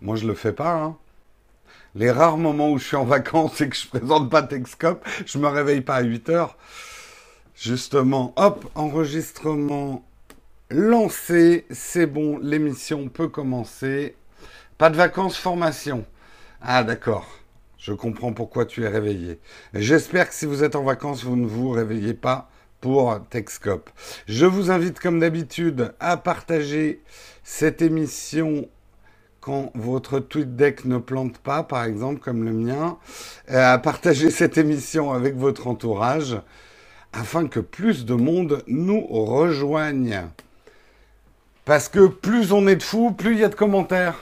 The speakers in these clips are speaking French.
Moi, je le fais pas. Hein. Les rares moments où je suis en vacances et que je présente pas Texcope, je me réveille pas à 8 heures. Justement, hop, enregistrement lancé, c'est bon, l'émission peut commencer. Pas de vacances, formation. Ah d'accord, je comprends pourquoi tu es réveillé. J'espère que si vous êtes en vacances, vous ne vous réveillez pas pour Texcope. Je vous invite comme d'habitude à partager cette émission votre tweet deck ne plante pas, par exemple, comme le mien, euh, à partager cette émission avec votre entourage afin que plus de monde nous rejoigne. Parce que plus on est de fous, plus il y a de commentaires.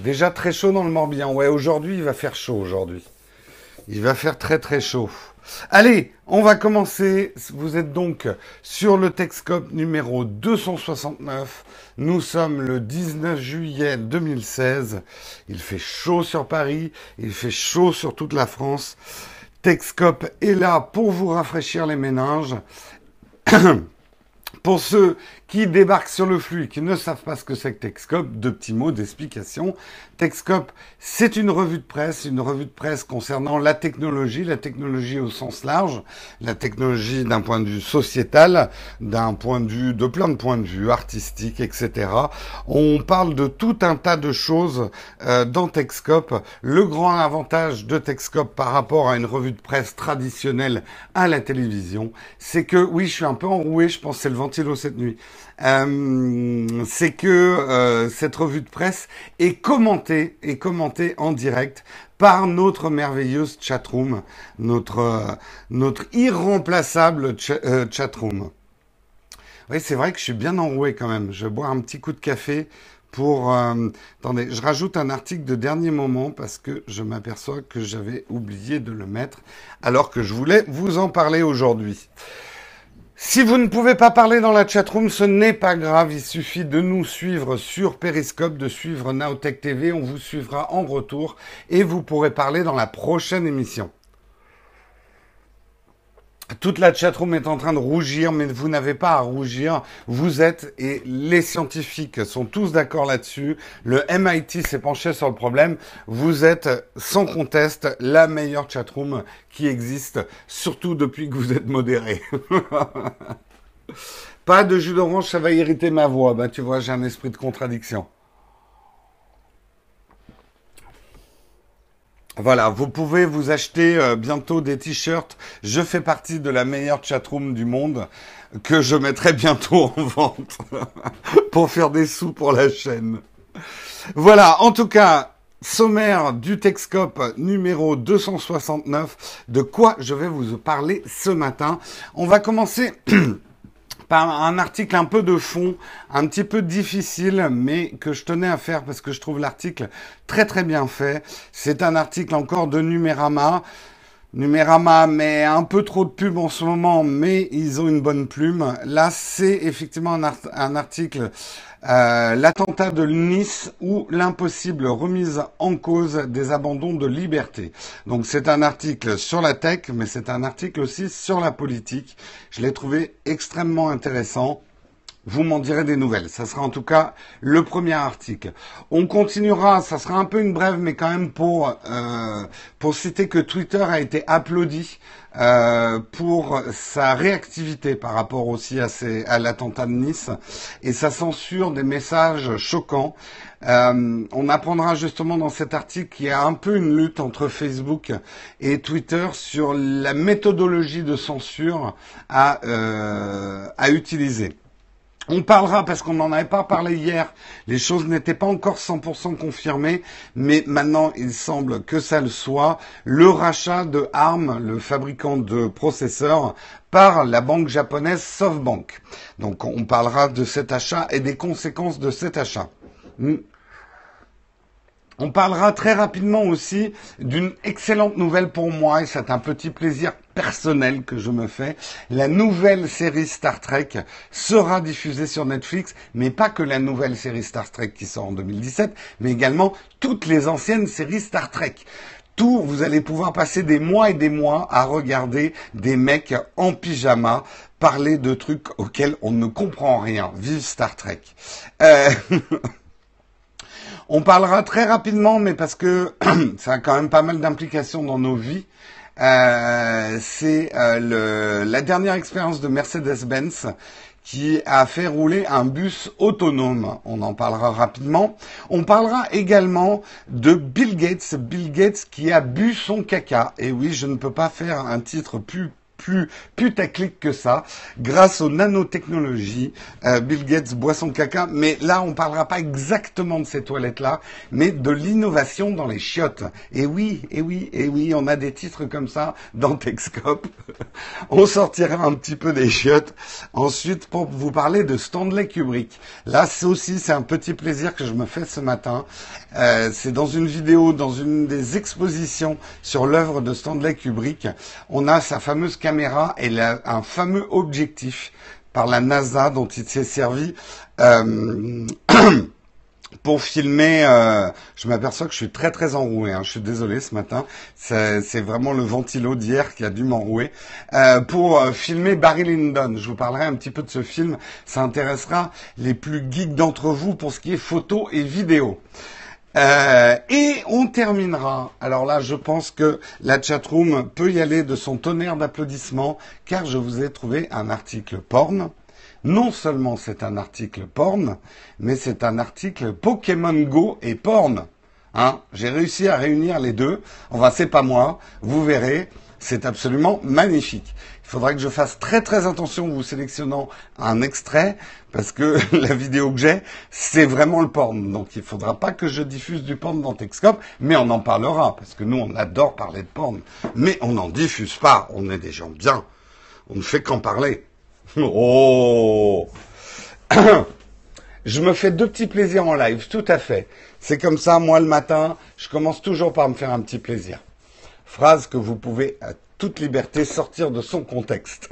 Déjà très chaud dans le Morbihan. Ouais, aujourd'hui, il va faire chaud aujourd'hui. Il va faire très très chaud. Allez, on va commencer. Vous êtes donc sur le Texcope numéro 269. Nous sommes le 19 juillet 2016. Il fait chaud sur Paris, il fait chaud sur toute la France. Texcope est là pour vous rafraîchir les méninges. pour ceux qui débarquent sur le flux et qui ne savent pas ce que c'est que Texcope, deux petits mots d'explication. Texcope, c'est une revue de presse, une revue de presse concernant la technologie, la technologie au sens large, la technologie d'un point de vue sociétal, d'un point de vue, de plein de points de vue, artistique, etc. On parle de tout un tas de choses euh, dans Texcope. Le grand avantage de Texcope par rapport à une revue de presse traditionnelle à la télévision, c'est que, oui, je suis un peu enroué, je pense que c'est le ventilo cette nuit. Euh, c'est que euh, cette revue de presse est commentée, est commentée en direct par notre merveilleuse chatroom, notre, euh, notre irremplaçable chatroom. Oui, c'est vrai que je suis bien enroué quand même. Je boire un petit coup de café pour... attendez, je rajoute un article de dernier moment parce que je m'aperçois que j'avais oublié de le mettre alors que je voulais vous en parler aujourd'hui. Si vous ne pouvez pas parler dans la chatroom, ce n'est pas grave, il suffit de nous suivre sur Periscope, de suivre Naotech TV, on vous suivra en retour et vous pourrez parler dans la prochaine émission. Toute la chatroom est en train de rougir, mais vous n'avez pas à rougir. Vous êtes, et les scientifiques sont tous d'accord là-dessus, le MIT s'est penché sur le problème, vous êtes sans conteste la meilleure chatroom qui existe, surtout depuis que vous êtes modéré. pas de jus d'orange, ça va irriter ma voix. Ben, tu vois, j'ai un esprit de contradiction. Voilà, vous pouvez vous acheter euh, bientôt des t-shirts. Je fais partie de la meilleure chatroom du monde que je mettrai bientôt en vente pour faire des sous pour la chaîne. Voilà, en tout cas, sommaire du Texcope numéro 269. De quoi je vais vous parler ce matin On va commencer un article un peu de fond, un petit peu difficile, mais que je tenais à faire parce que je trouve l'article très très bien fait. C'est un article encore de Numérama. Numérama met un peu trop de pub en ce moment, mais ils ont une bonne plume. Là, c'est effectivement un, article euh, l'attentat de Nice ou l'impossible remise en cause des abandons de liberté. Donc c'est un article sur la tech, mais c'est un article aussi sur la politique. Je l'ai trouvé extrêmement intéressant. Vous m'en direz des nouvelles. Ça sera en tout cas le premier article. On continuera, ça sera un peu une brève, mais quand même pour, euh, pour citer que Twitter a été applaudi euh, pour sa réactivité par rapport aussi à, à l'attentat de Nice et sa censure des messages choquants. Euh, on apprendra justement dans cet article qu'il y a un peu une lutte entre Facebook et Twitter sur la méthodologie de censure à, euh, à utiliser. On parlera, parce qu'on n'en avait pas parlé hier, les choses n'étaient pas encore 100% confirmées, mais maintenant il semble que ça le soit, le rachat de ARM, le fabricant de processeurs, par la banque japonaise SoftBank. Donc on parlera de cet achat et des conséquences de cet achat. Hmm. On parlera très rapidement aussi d'une excellente nouvelle pour moi, et c'est un petit plaisir personnel que je me fais. La nouvelle série Star Trek sera diffusée sur Netflix, mais pas que la nouvelle série Star Trek qui sort en 2017, mais également toutes les anciennes séries Star Trek. Tout, vous allez pouvoir passer des mois et des mois à regarder des mecs en pyjama parler de trucs auxquels on ne comprend rien. Vive Star Trek. Euh... On parlera très rapidement, mais parce que ça a quand même pas mal d'implications dans nos vies. Euh, c'est euh, la dernière expérience de Mercedes-Benz qui a fait rouler un bus autonome. On en parlera rapidement. On parlera également de Bill Gates. Bill Gates qui a bu son caca. Et oui, je ne peux pas faire un titre plus plus putaclic que ça. Grâce aux nanotechnologies, euh, Bill Gates boit son caca. Mais là, on parlera pas exactement de ces toilettes-là, mais de l'innovation dans les chiottes. Et oui, et oui, et oui, on a des titres comme ça dans Texcope. on sortira un petit peu des chiottes. Ensuite, pour vous parler de Stanley Kubrick. Là, c'est aussi, c'est un petit plaisir que je me fais ce matin. Euh, c'est dans une vidéo, dans une des expositions sur l'œuvre de Stanley Kubrick. On a sa fameuse caméra et un fameux objectif par la NASA dont il s'est servi euh, pour filmer. Euh, je m'aperçois que je suis très très enroué. Hein. Je suis désolé ce matin. C'est vraiment le ventilo d'hier qui a dû m'enrouer. Euh, pour filmer Barry Lyndon. Je vous parlerai un petit peu de ce film. Ça intéressera les plus geeks d'entre vous pour ce qui est photo et vidéo. Euh, et on terminera. Alors là, je pense que la chatroom peut y aller de son tonnerre d'applaudissements, car je vous ai trouvé un article porn. Non seulement c'est un article porn, mais c'est un article Pokémon Go et porn. Hein J'ai réussi à réunir les deux. Enfin, c'est pas moi. Vous verrez. C'est absolument magnifique. Il faudra que je fasse très très attention en vous sélectionnant un extrait parce que la vidéo que j'ai, c'est vraiment le porn. Donc il faudra pas que je diffuse du porn dans Texcope, mais on en parlera parce que nous on adore parler de porn, mais on n'en diffuse pas. On est des gens bien. On ne fait qu'en parler. Oh Je me fais deux petits plaisirs en live, tout à fait. C'est comme ça, moi le matin, je commence toujours par me faire un petit plaisir. Phrase que vous pouvez à toute liberté sortir de son contexte.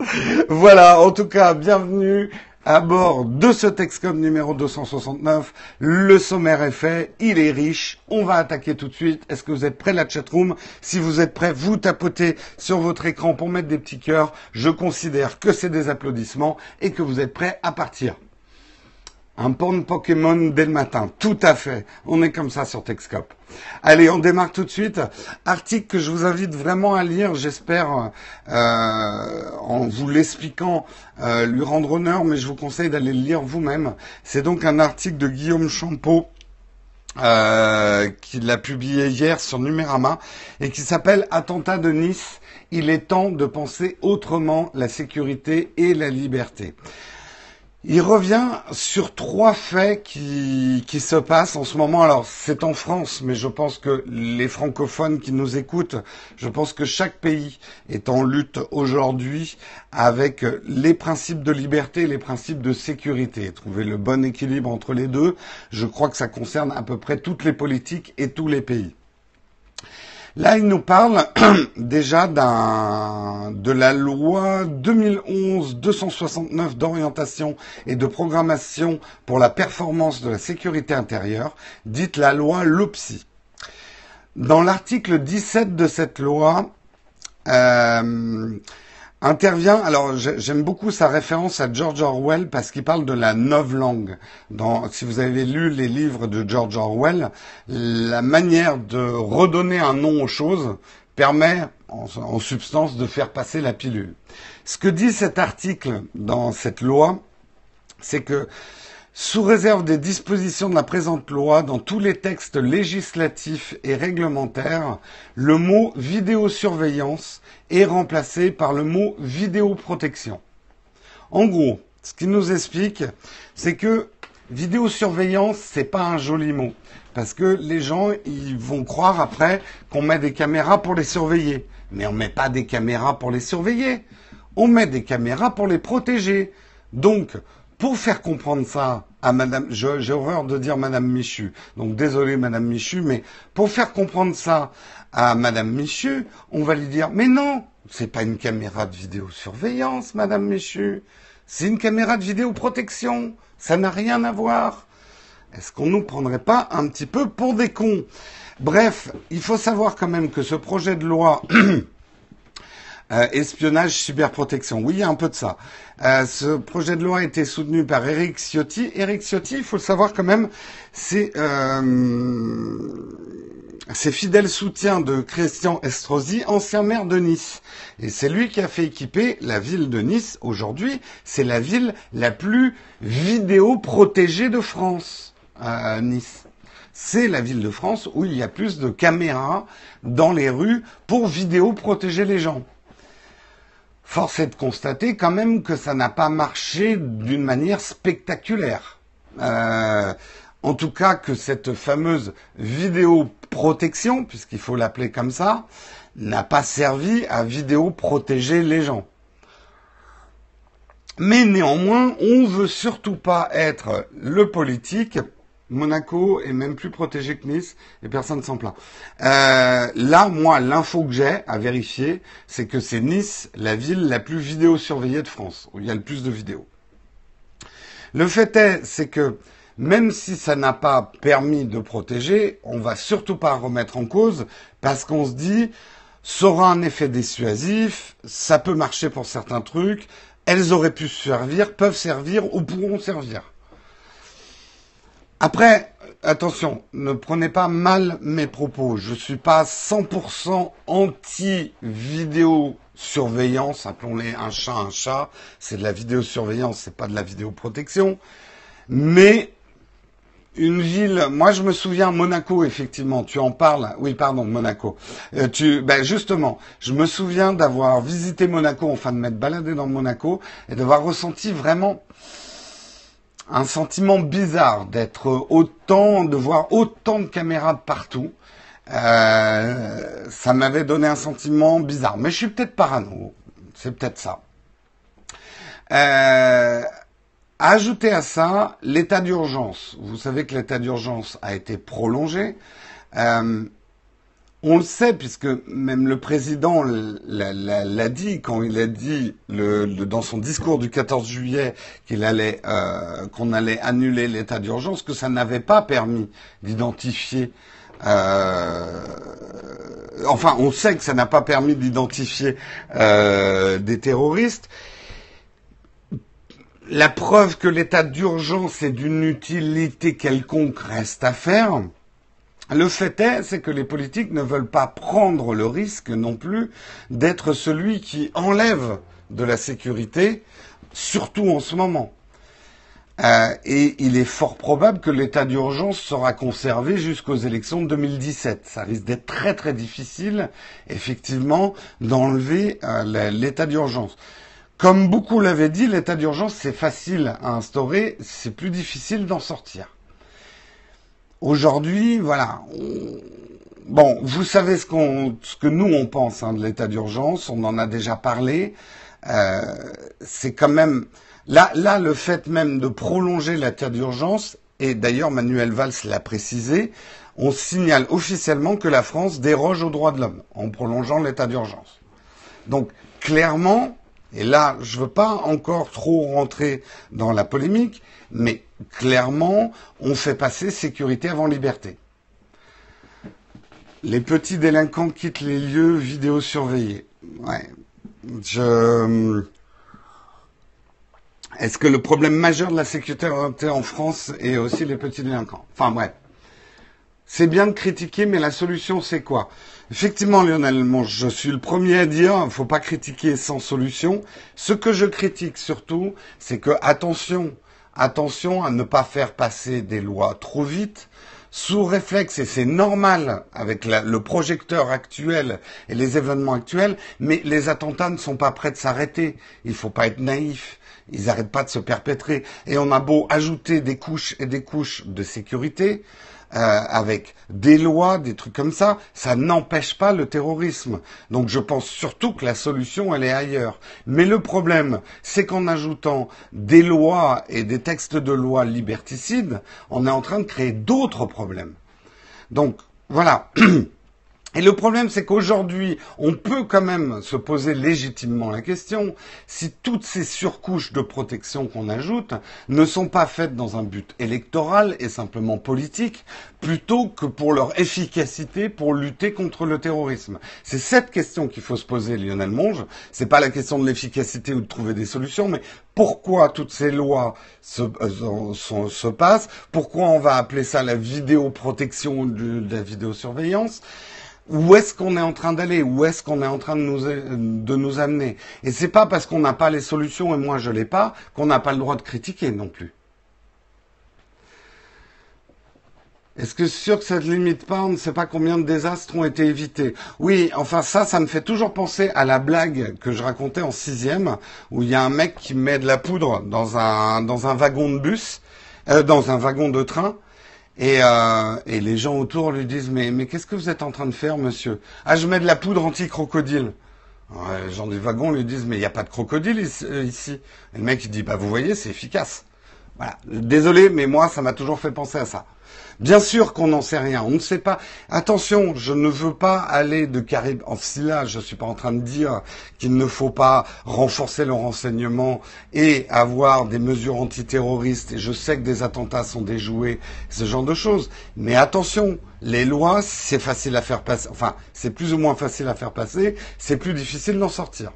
voilà, en tout cas, bienvenue à bord de ce Texcom numéro 269. Le sommaire est fait, il est riche. On va attaquer tout de suite. Est-ce que vous êtes prêts la chatroom? Si vous êtes prêts, vous tapotez sur votre écran pour mettre des petits cœurs. Je considère que c'est des applaudissements et que vous êtes prêts à partir. Un porn Pokémon dès le matin. Tout à fait. On est comme ça sur Texcop. Allez, on démarre tout de suite. Article que je vous invite vraiment à lire, j'espère, euh, en vous l'expliquant, euh, lui rendre honneur, mais je vous conseille d'aller le lire vous-même. C'est donc un article de Guillaume Champeau. Euh, qu'il a publié hier sur Numérama et qui s'appelle Attentat de Nice. Il est temps de penser autrement la sécurité et la liberté. Il revient sur trois faits qui, qui se passent en ce moment. Alors, c'est en France, mais je pense que les francophones qui nous écoutent, je pense que chaque pays est en lutte aujourd'hui avec les principes de liberté et les principes de sécurité. Trouver le bon équilibre entre les deux, je crois que ça concerne à peu près toutes les politiques et tous les pays. Là, il nous parle déjà de la loi 2011-269 d'orientation et de programmation pour la performance de la sécurité intérieure, dite la loi LOPSI. Dans l'article 17 de cette loi, euh, intervient. Alors j'aime beaucoup sa référence à George Orwell parce qu'il parle de la langue. Dans, si vous avez lu les livres de George Orwell, la manière de redonner un nom aux choses permet en, en substance de faire passer la pilule. Ce que dit cet article dans cette loi, c'est que sous réserve des dispositions de la présente loi, dans tous les textes législatifs et réglementaires, le mot vidéosurveillance est remplacé par le mot vidéoprotection. En gros, ce qui nous explique, c'est que vidéosurveillance, c'est pas un joli mot. Parce que les gens, ils vont croire après qu'on met des caméras pour les surveiller. Mais on met pas des caméras pour les surveiller. On met des caméras pour les protéger. Donc, pour faire comprendre ça à Madame, j'ai horreur de dire Madame Michu, donc désolé Madame Michu, mais pour faire comprendre ça à Madame Michu, on va lui dire mais non, c'est pas une caméra de vidéosurveillance, Madame Michu, c'est une caméra de vidéoprotection, ça n'a rien à voir. Est-ce qu'on nous prendrait pas un petit peu pour des cons? Bref, il faut savoir quand même que ce projet de loi Euh, espionnage, cyberprotection. Oui, il y a un peu de ça. Euh, ce projet de loi a été soutenu par Eric Ciotti. Eric Ciotti, il faut le savoir quand même, c'est euh, c'est fidèle soutien de Christian Estrosi, ancien maire de Nice. Et c'est lui qui a fait équiper la ville de Nice. Aujourd'hui, c'est la ville la plus vidéo protégée de France, Nice. C'est la ville de France où il y a plus de caméras dans les rues pour vidéo protéger les gens. Force est de constater quand même que ça n'a pas marché d'une manière spectaculaire. Euh, en tout cas que cette fameuse vidéo protection, puisqu'il faut l'appeler comme ça, n'a pas servi à vidéo protéger les gens. Mais néanmoins, on veut surtout pas être le politique. Monaco est même plus protégé que Nice et personne s'en plaint. Euh, là, moi, l'info que j'ai à vérifier, c'est que c'est Nice, la ville la plus vidéo surveillée de France, où il y a le plus de vidéos. Le fait est, c'est que même si ça n'a pas permis de protéger, on va surtout pas remettre en cause parce qu'on se dit, ça aura un effet dissuasif, ça peut marcher pour certains trucs, elles auraient pu servir, peuvent servir ou pourront servir. Après, attention, ne prenez pas mal mes propos. Je suis pas 100% anti-vidéo surveillance, appelons-les un chat un chat. C'est de la vidéosurveillance, c'est pas de la vidéoprotection. Mais une ville, moi je me souviens Monaco effectivement, tu en parles? Oui, pardon, Monaco. Euh, tu, ben justement, je me souviens d'avoir visité Monaco, enfin de m'être baladé dans Monaco et d'avoir ressenti vraiment un sentiment bizarre d'être autant, de voir autant de caméras partout. Euh, ça m'avait donné un sentiment bizarre, mais je suis peut-être parano, c'est peut-être ça. Euh, Ajoutez à ça l'état d'urgence. Vous savez que l'état d'urgence a été prolongé. Euh, on le sait puisque même le président l'a dit quand il a dit dans son discours du 14 juillet qu'il allait euh, qu'on allait annuler l'état d'urgence, que ça n'avait pas permis d'identifier. Euh, enfin, on sait que ça n'a pas permis d'identifier euh, des terroristes la preuve que l'état d'urgence est d'une utilité quelconque reste à faire. Le fait est, c'est que les politiques ne veulent pas prendre le risque non plus d'être celui qui enlève de la sécurité, surtout en ce moment. Euh, et il est fort probable que l'état d'urgence sera conservé jusqu'aux élections de 2017. Ça risque d'être très très difficile, effectivement, d'enlever euh, l'état d'urgence. Comme beaucoup l'avaient dit, l'état d'urgence, c'est facile à instaurer, c'est plus difficile d'en sortir. Aujourd'hui, voilà. Bon, vous savez ce, ce que nous, on pense hein, de l'état d'urgence, on en a déjà parlé. Euh, c'est quand même... Là, là, le fait même de prolonger l'état d'urgence, et d'ailleurs Manuel Valls l'a précisé, on signale officiellement que la France déroge aux droits de l'homme en prolongeant l'état d'urgence. Donc, clairement, et là, je ne veux pas encore trop rentrer dans la polémique, mais clairement, on fait passer sécurité avant liberté. Les petits délinquants quittent les lieux vidéosurveillés. Ouais. Je... Est-ce que le problème majeur de la sécurité en France est aussi les petits délinquants? Enfin bref. C'est bien de critiquer, mais la solution c'est quoi? Effectivement, Lionel, je suis le premier à dire, il faut pas critiquer sans solution. Ce que je critique surtout, c'est que attention, attention à ne pas faire passer des lois trop vite, sous réflexe, et c'est normal avec le projecteur actuel et les événements actuels, mais les attentats ne sont pas prêts de s'arrêter. Il faut pas être naïf. Ils n'arrêtent pas de se perpétrer. Et on a beau ajouter des couches et des couches de sécurité, euh, avec des lois, des trucs comme ça, ça n'empêche pas le terrorisme. Donc je pense surtout que la solution, elle est ailleurs. Mais le problème, c'est qu'en ajoutant des lois et des textes de loi liberticides, on est en train de créer d'autres problèmes. Donc voilà. Et le problème, c'est qu'aujourd'hui, on peut quand même se poser légitimement la question si toutes ces surcouches de protection qu'on ajoute ne sont pas faites dans un but électoral et simplement politique, plutôt que pour leur efficacité pour lutter contre le terrorisme. C'est cette question qu'il faut se poser, Lionel Monge. C'est pas la question de l'efficacité ou de trouver des solutions, mais pourquoi toutes ces lois se, euh, se passent? Pourquoi on va appeler ça la vidéoprotection de la vidéosurveillance? Où est-ce qu'on est en train d'aller, où est-ce qu'on est en train de nous, de nous amener? Et c'est pas parce qu'on n'a pas les solutions et moi je l'ai pas qu'on n'a pas le droit de critiquer non plus. Est-ce que sûr que ne limite pas On ne sait pas combien de désastres ont été évités? Oui, enfin ça, ça me fait toujours penser à la blague que je racontais en sixième, où il y a un mec qui met de la poudre dans un dans un wagon de bus, euh, dans un wagon de train, et, euh, et les gens autour lui disent mais, mais qu'est-ce que vous êtes en train de faire, monsieur? Ah, je mets de la poudre anti-crocodile. les gens du wagon lui disent mais il n'y a pas de crocodile euh, ici. Et le mec il dit bah vous voyez c'est efficace. Voilà. Désolé mais moi ça m'a toujours fait penser à ça. Bien sûr qu'on n'en sait rien, on ne sait pas. Attention, je ne veux pas aller de Caribe en là, je suis pas en train de dire qu'il ne faut pas renforcer le renseignement et avoir des mesures antiterroristes. Et je sais que des attentats sont déjoués, ce genre de choses. Mais attention, les lois, c'est facile à faire passer. Enfin, c'est plus ou moins facile à faire passer. C'est plus difficile d'en sortir.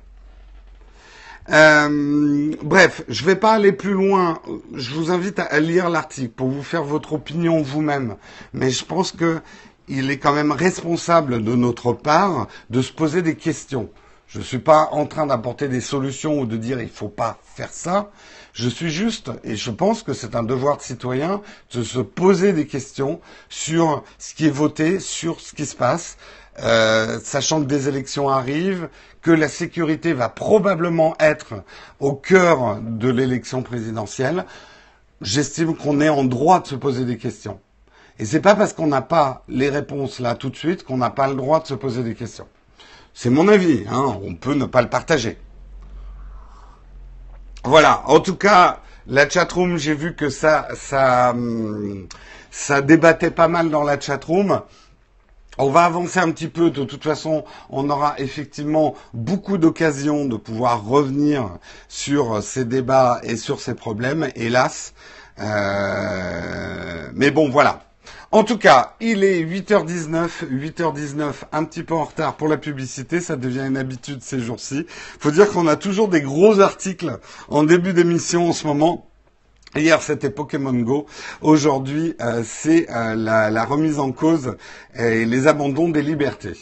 Euh, bref, je vais pas aller plus loin. Je vous invite à, lire l'article pour vous faire votre opinion vous-même. Mais je pense que il est quand même responsable de notre part de se poser des questions. Je ne suis pas en train d'apporter des solutions ou de dire il faut pas faire ça. Je suis juste, et je pense que c'est un devoir de citoyen, de se poser des questions sur ce qui est voté, sur ce qui se passe, euh, sachant que des élections arrivent, que la sécurité va probablement être au cœur de l'élection présidentielle, j'estime qu'on est en droit de se poser des questions. Et c'est pas parce qu'on n'a pas les réponses là tout de suite qu'on n'a pas le droit de se poser des questions. C'est mon avis, hein, on peut ne pas le partager. Voilà, en tout cas, la chatroom, j'ai vu que ça, ça, hum, ça débattait pas mal dans la chatroom. On va avancer un petit peu. De toute façon, on aura effectivement beaucoup d'occasions de pouvoir revenir sur ces débats et sur ces problèmes, hélas. Euh, mais bon, voilà. En tout cas, il est 8h19, 8h19, un petit peu en retard pour la publicité, ça devient une habitude ces jours-ci. Faut dire qu'on a toujours des gros articles en début d'émission en ce moment. Hier, c'était Pokémon Go. Aujourd'hui, euh, c'est euh, la, remise en cause et les abandons des libertés.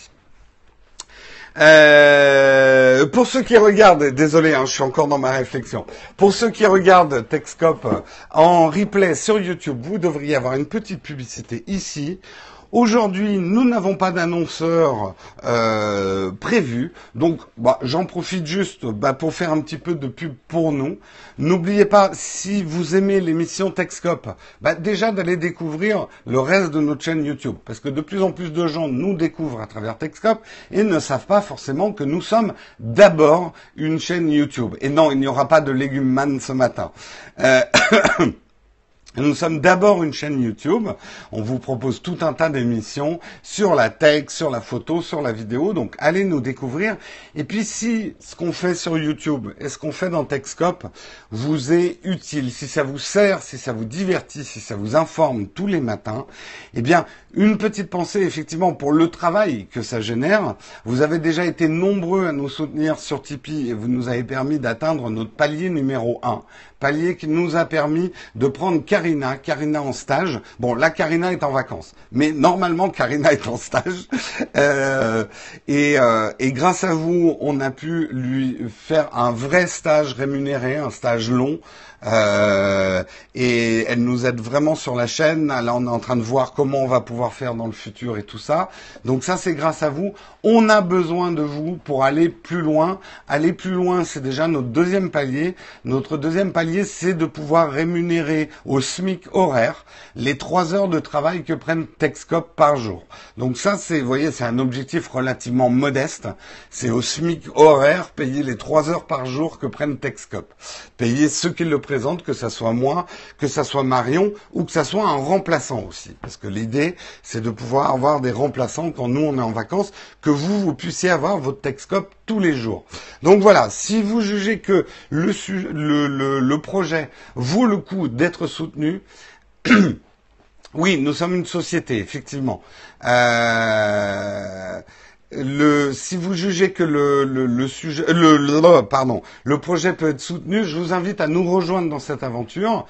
Euh, pour ceux qui regardent, désolé, hein, je suis encore dans ma réflexion. Pour ceux qui regardent Techscope en replay sur YouTube, vous devriez avoir une petite publicité ici Aujourd'hui, nous n'avons pas d'annonceur euh, prévu, donc bah, j'en profite juste bah, pour faire un petit peu de pub pour nous. N'oubliez pas, si vous aimez l'émission Techscope, bah, déjà d'aller découvrir le reste de notre chaîne YouTube, parce que de plus en plus de gens nous découvrent à travers Techscope et ne savent pas forcément que nous sommes d'abord une chaîne YouTube. Et non, il n'y aura pas de légumes man ce matin. Euh, Nous sommes d'abord une chaîne YouTube. On vous propose tout un tas d'émissions sur la tech, sur la photo, sur la vidéo. Donc allez nous découvrir. Et puis si ce qu'on fait sur YouTube et ce qu'on fait dans Techscope vous est utile, si ça vous sert, si ça vous divertit, si ça vous informe tous les matins, eh bien une petite pensée effectivement pour le travail que ça génère. Vous avez déjà été nombreux à nous soutenir sur Tipeee et vous nous avez permis d'atteindre notre palier numéro 1 palier qui nous a permis de prendre Karina, Karina en stage. Bon, là, Karina est en vacances, mais normalement, Karina est en stage. Euh, et, euh, et grâce à vous, on a pu lui faire un vrai stage rémunéré, un stage long, euh, et elle nous aide vraiment sur la chaîne. Là, on est en train de voir comment on va pouvoir faire dans le futur et tout ça. Donc ça, c'est grâce à vous. On a besoin de vous pour aller plus loin. Aller plus loin, c'est déjà notre deuxième palier. Notre deuxième palier, c'est de pouvoir rémunérer au SMIC horaire les trois heures de travail que prennent Techscope par jour. Donc ça, c'est, vous voyez, c'est un objectif relativement modeste. C'est au SMIC horaire, payer les trois heures par jour que prennent Techscope. Payer ceux qui le présente, que ça soit moi, que ça soit Marion, ou que ça soit un remplaçant aussi. Parce que l'idée, c'est de pouvoir avoir des remplaçants quand nous on est en vacances, que vous, vous puissiez avoir votre Texcope tous les jours. Donc voilà, si vous jugez que le, le, le projet vaut le coup d'être soutenu, oui, nous sommes une société, effectivement. Euh, le, si vous jugez que le, sujet, le, pardon, le projet peut être soutenu, je vous invite à nous rejoindre dans cette aventure.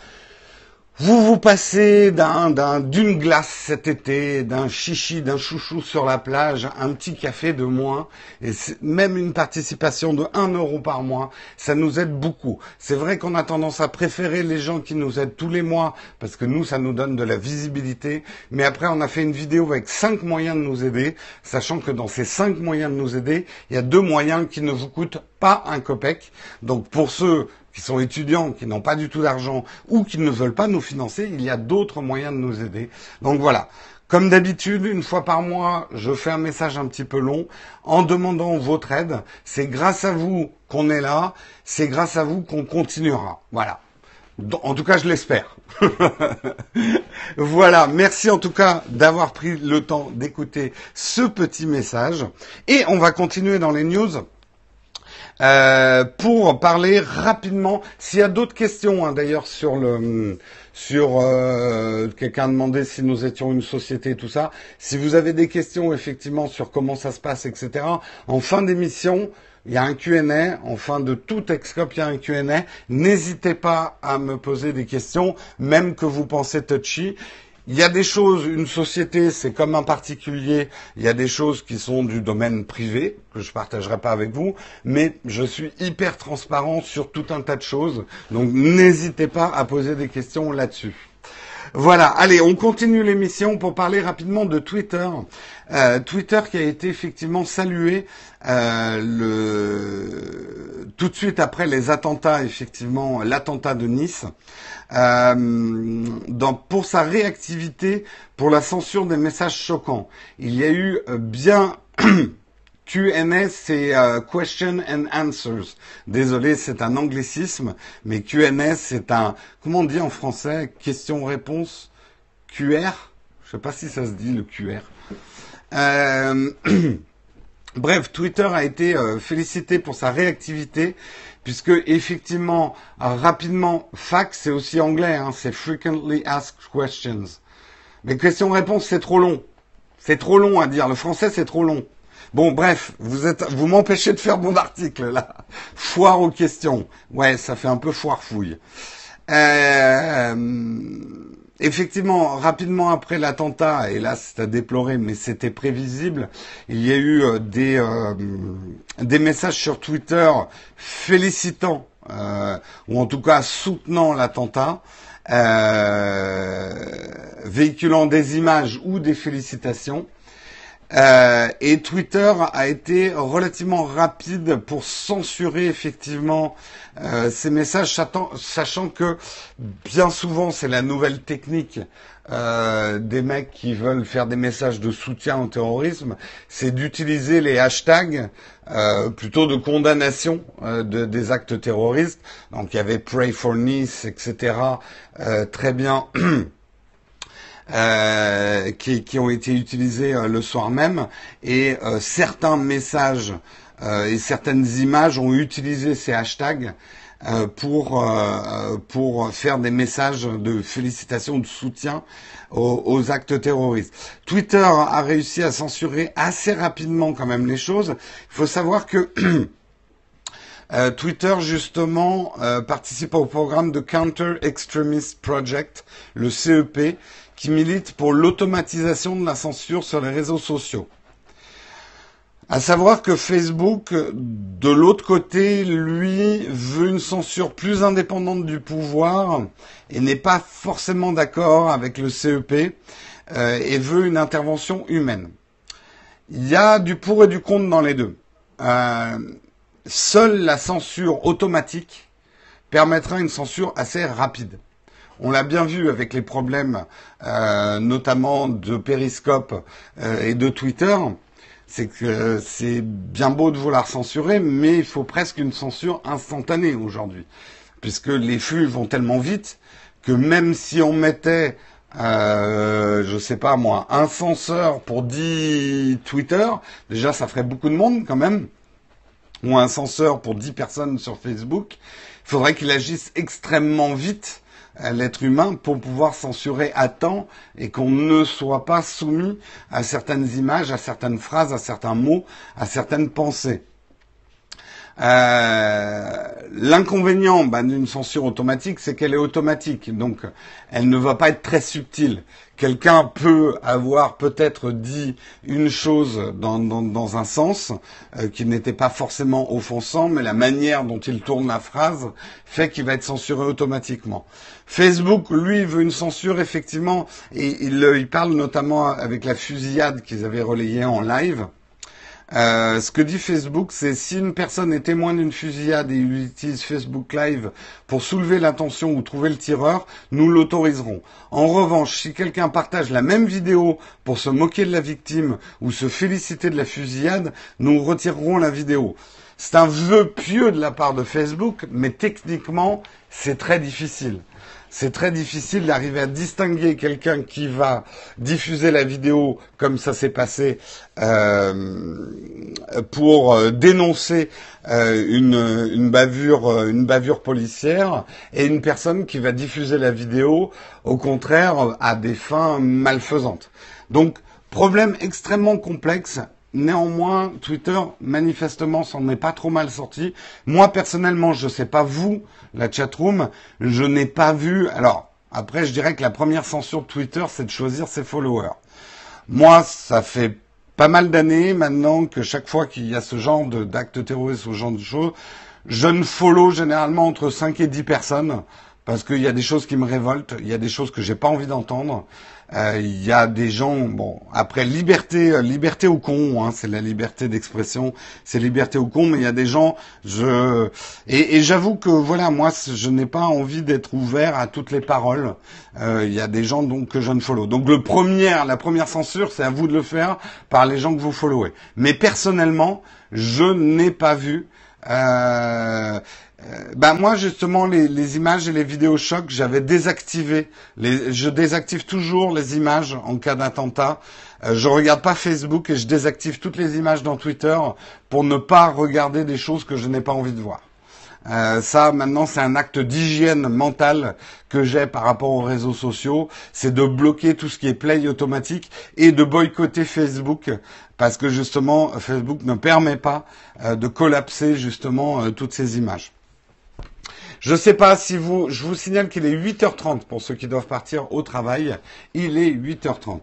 Vous vous passez d'un, d'une glace cet été, d'un chichi, d'un chouchou sur la plage, un petit café de moins, et même une participation de 1 euro par mois, ça nous aide beaucoup. C'est vrai qu'on a tendance à préférer les gens qui nous aident tous les mois, parce que nous, ça nous donne de la visibilité, mais après, on a fait une vidéo avec cinq moyens de nous aider, sachant que dans ces cinq moyens de nous aider, il y a deux moyens qui ne vous coûtent pas un copec. Donc pour ceux qui sont étudiants, qui n'ont pas du tout d'argent ou qui ne veulent pas nous financer, il y a d'autres moyens de nous aider. Donc voilà. Comme d'habitude, une fois par mois, je fais un message un petit peu long en demandant votre aide. C'est grâce à vous qu'on est là. C'est grâce à vous qu'on continuera. Voilà. En tout cas, je l'espère. voilà, merci en tout cas d'avoir pris le temps d'écouter ce petit message. Et on va continuer dans les news. Euh, pour parler rapidement. S'il y a d'autres questions, hein, d'ailleurs, sur le sur euh, quelqu'un a demandé si nous étions une société, tout ça. Si vous avez des questions effectivement sur comment ça se passe, etc. En fin d'émission, il y a un Q&A, en fin de tout Excop, il y a un Q&A. N'hésitez pas à me poser des questions, même que vous pensez touchy. Il y a des choses, une société, c'est comme un particulier, il y a des choses qui sont du domaine privé, que je partagerai pas avec vous, mais je suis hyper transparent sur tout un tas de choses, donc n'hésitez pas à poser des questions là-dessus. Voilà, allez, on continue l'émission pour parler rapidement de Twitter. Euh, Twitter qui a été effectivement salué euh, le... tout de suite après les attentats, effectivement, l'attentat de Nice. Euh, dans, pour sa réactivité pour la censure des messages choquants. Il y a eu euh, bien QNS, c'est euh, Question and Answers. Désolé, c'est un anglicisme, mais QNS, c'est un, comment on dit en français, question-réponse QR Je sais pas si ça se dit le QR. Euh, bref, Twitter a été félicité pour sa réactivité puisque effectivement, rapidement, FAQ, c'est aussi anglais, hein, c'est Frequently Asked Questions. Mais question-réponse, c'est trop long. C'est trop long à dire. Le français, c'est trop long. Bon, bref, vous êtes, vous m'empêchez de faire mon article là. Foire aux questions. Ouais, ça fait un peu foire fouille. Euh, Effectivement, rapidement après l'attentat, et là c'est à déplorer, mais c'était prévisible, il y a eu euh, des, euh, des messages sur Twitter félicitant, euh, ou en tout cas soutenant l'attentat, véhiculant des images ou des félicitations. Euh, et Twitter a été relativement rapide pour censurer effectivement euh, ces messages, sachant, que bien souvent c'est la nouvelle technique euh, des mecs qui veulent faire des messages de soutien au terrorisme, c'est d'utiliser les hashtags plutôt de condamnation de, des actes terroristes. Donc il y avait Pray for Nice, etc. très bien. Euh, qui, qui, ont été utilisés euh, le soir même et euh, certains messages et certaines images ont utilisé ces hashtags pour pour faire des messages de félicitations, de soutien aux, aux, actes terroristes. Twitter a réussi à censurer assez rapidement quand même les choses. Il faut savoir que Twitter, justement, participe au programme de Counter Extremist Project, le CEP, qui milite pour l'automatisation de la censure sur les réseaux sociaux. À savoir que Facebook, de l'autre côté, lui, veut une censure plus indépendante du pouvoir et n'est pas forcément d'accord avec le CEP euh, et veut une intervention humaine. Il y a du pour et du contre dans les deux. Euh, seule la censure automatique permettra une censure assez rapide. On l'a bien vu avec les problèmes, euh, notamment de Periscope euh, et de Twitter. C'est que c'est bien beau de vouloir censurer, mais il faut presque une censure instantanée aujourd'hui. puisque les flux vont tellement vite que même si on mettait, euh, je sais pas moi, un censeur pour 10 Twitter, déjà ça ferait beaucoup de monde quand même, ou un censeur pour 10 personnes sur Facebook, il faudrait qu'il agisse extrêmement vite l'être humain pour pouvoir censurer à temps et qu'on ne soit pas soumis à certaines images, à certaines phrases, à certains mots, à certaines pensées. Euh, l'inconvénient bah, d'une censure automatique, c'est qu'elle est automatique, donc elle ne va pas être très subtile. Quelqu'un peut avoir peut-être dit une chose dans, un sens euh, qui n'était pas forcément offensant, mais la manière dont il tourne la phrase fait qu'il va être censuré automatiquement. Facebook, lui, veut une censure effectivement, et il, il parle notamment avec la fusillade qu'ils avaient relayée en live. Euh, ce que dit Facebook, c'est si une personne est témoin d'une fusillade et il utilise Facebook Live pour soulever l'attention ou trouver le tireur, nous l'autoriserons. En revanche, si quelqu'un partage la même vidéo pour se moquer de la victime ou se féliciter de la fusillade, nous retirerons la vidéo. C'est un vœu pieux de la part de Facebook, mais techniquement, c'est très difficile c'est très difficile d'arriver à distinguer quelqu'un qui va diffuser la vidéo comme ça s'est passé euh, pour euh, dénoncer euh, une, une, bavure, une bavure policière et une personne qui va diffuser la vidéo au contraire à des fins malfaisantes. Donc problème extrêmement complexe Néanmoins, Twitter, manifestement, s'en est pas trop mal sorti. Moi, personnellement, je ne sais pas vous, la chatroom, je n'ai pas vu. Alors, après, je dirais que la première censure de Twitter, c'est de choisir ses followers. Moi, ça fait pas mal d'années maintenant que chaque fois qu'il y a ce genre d'actes terroristes ou ce genre de choses, je ne follow généralement entre 5 et 10 personnes parce qu'il y a des choses qui me révoltent, il y a des choses que j'ai pas envie d'entendre. Euh, il y a des gens, bon, après liberté, euh, liberté au con, hein, c'est la liberté d'expression, c'est liberté au con, mais il y a des gens, je et, et j'avoue que voilà, moi, je n'ai pas envie d'être ouvert à toutes les paroles. Euh, il y a des gens donc que je ne follow. Donc le premier, la première censure, c'est à vous de le faire par les gens que vous followez. Mais personnellement, je n'ai pas vu. Euh, euh, ben moi justement les, les, images et les vidéos chocs j'avais désactivé les, je désactive toujours les images en cas d'attentat. Euh, je regarde pas Facebook et je désactive toutes les images dans Twitter pour ne pas regarder des choses que je n'ai pas envie de voir. Euh, ça maintenant c'est un acte d'hygiène mentale que j'ai par rapport aux réseaux sociaux. C'est de bloquer tout ce qui est play automatique et de boycotter Facebook parce que justement Facebook ne permet pas euh, de collapser justement toutes ces images je sais pas si vous, je vous signale qu'il est 8h30 pour ceux qui doivent partir au travail. Il est 8h30.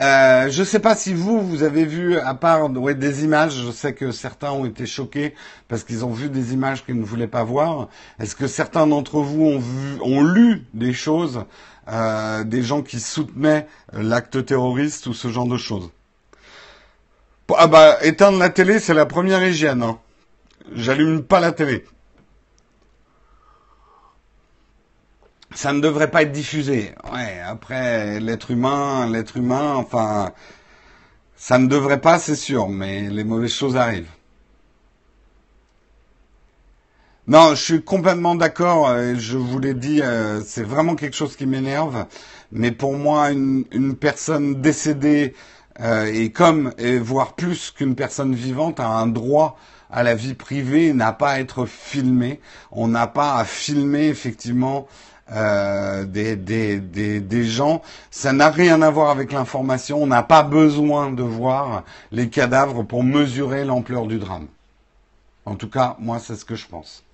Euh, je sais pas si vous, vous avez vu, à part des images, je sais que certains ont été choqués parce qu'ils ont vu des images qu'ils ne voulaient pas voir. Est-ce que certains d'entre vous ont, vu, ont lu des choses, euh, des gens qui soutenaient l'acte terroriste ou ce genre de choses? Ah bah, éteindre la télé, c'est la première hygiène. Hein. J'allume pas la télé. Ça ne devrait pas être diffusé. Ouais, après, l'être humain, l'être humain, enfin, ça ne devrait pas, c'est sûr, mais les mauvaises choses arrivent. Non, je suis complètement d'accord. Je vous l'ai dit, euh, c'est vraiment quelque chose qui m'énerve. Mais pour moi, une, personne décédée euh, et comme, et voire plus qu'une personne vivante, a un droit à la vie privée, n'a pas à être filmée. On n'a pas à filmer effectivement euh, des, des, des, des, gens. Ça n'a rien à voir avec l'information. On n'a pas besoin de voir les cadavres pour mesurer l'ampleur du drame. En tout cas, moi, c'est ce que je pense.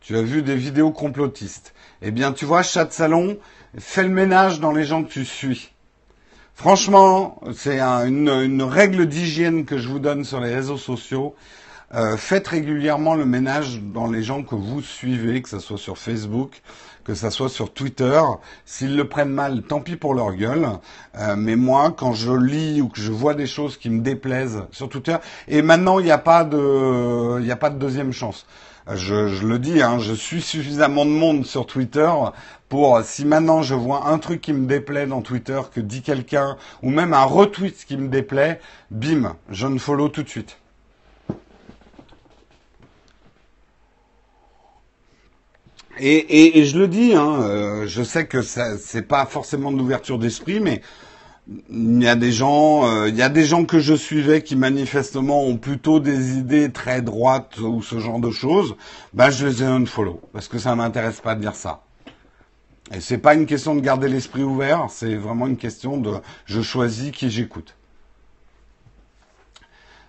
Tu as vu des vidéos complotistes. Eh bien, tu vois, chat de salon, fais le ménage dans les gens que tu suis. Franchement, c'est une, une règle d'hygiène que je vous donne sur les réseaux sociaux. Euh, faites régulièrement le ménage dans les gens que vous suivez, que ce soit sur Facebook, que ce soit sur Twitter. S'ils le prennent mal, tant pis pour leur gueule. Euh, mais moi, quand je lis ou que je vois des choses qui me déplaisent sur Twitter, et maintenant il n'y a pas de, il n'y a pas de deuxième chance. Je, je le dis, hein, je suis suffisamment de monde sur Twitter pour si maintenant je vois un truc qui me déplaît dans Twitter que dit quelqu'un ou même un retweet qui me déplaît, bim, je ne follow tout de suite. Et, et, je le dis, hein, euh, je sais que c'est pas forcément de l'ouverture d'esprit, mais il y a des gens, euh, il y a des gens que je suivais qui manifestement ont plutôt des idées très droites ou ce genre de choses. Ben je les ai unfollow parce que ça m'intéresse pas de dire ça. Et c'est pas une question de garder l'esprit ouvert, c'est vraiment une question de je choisis qui j'écoute.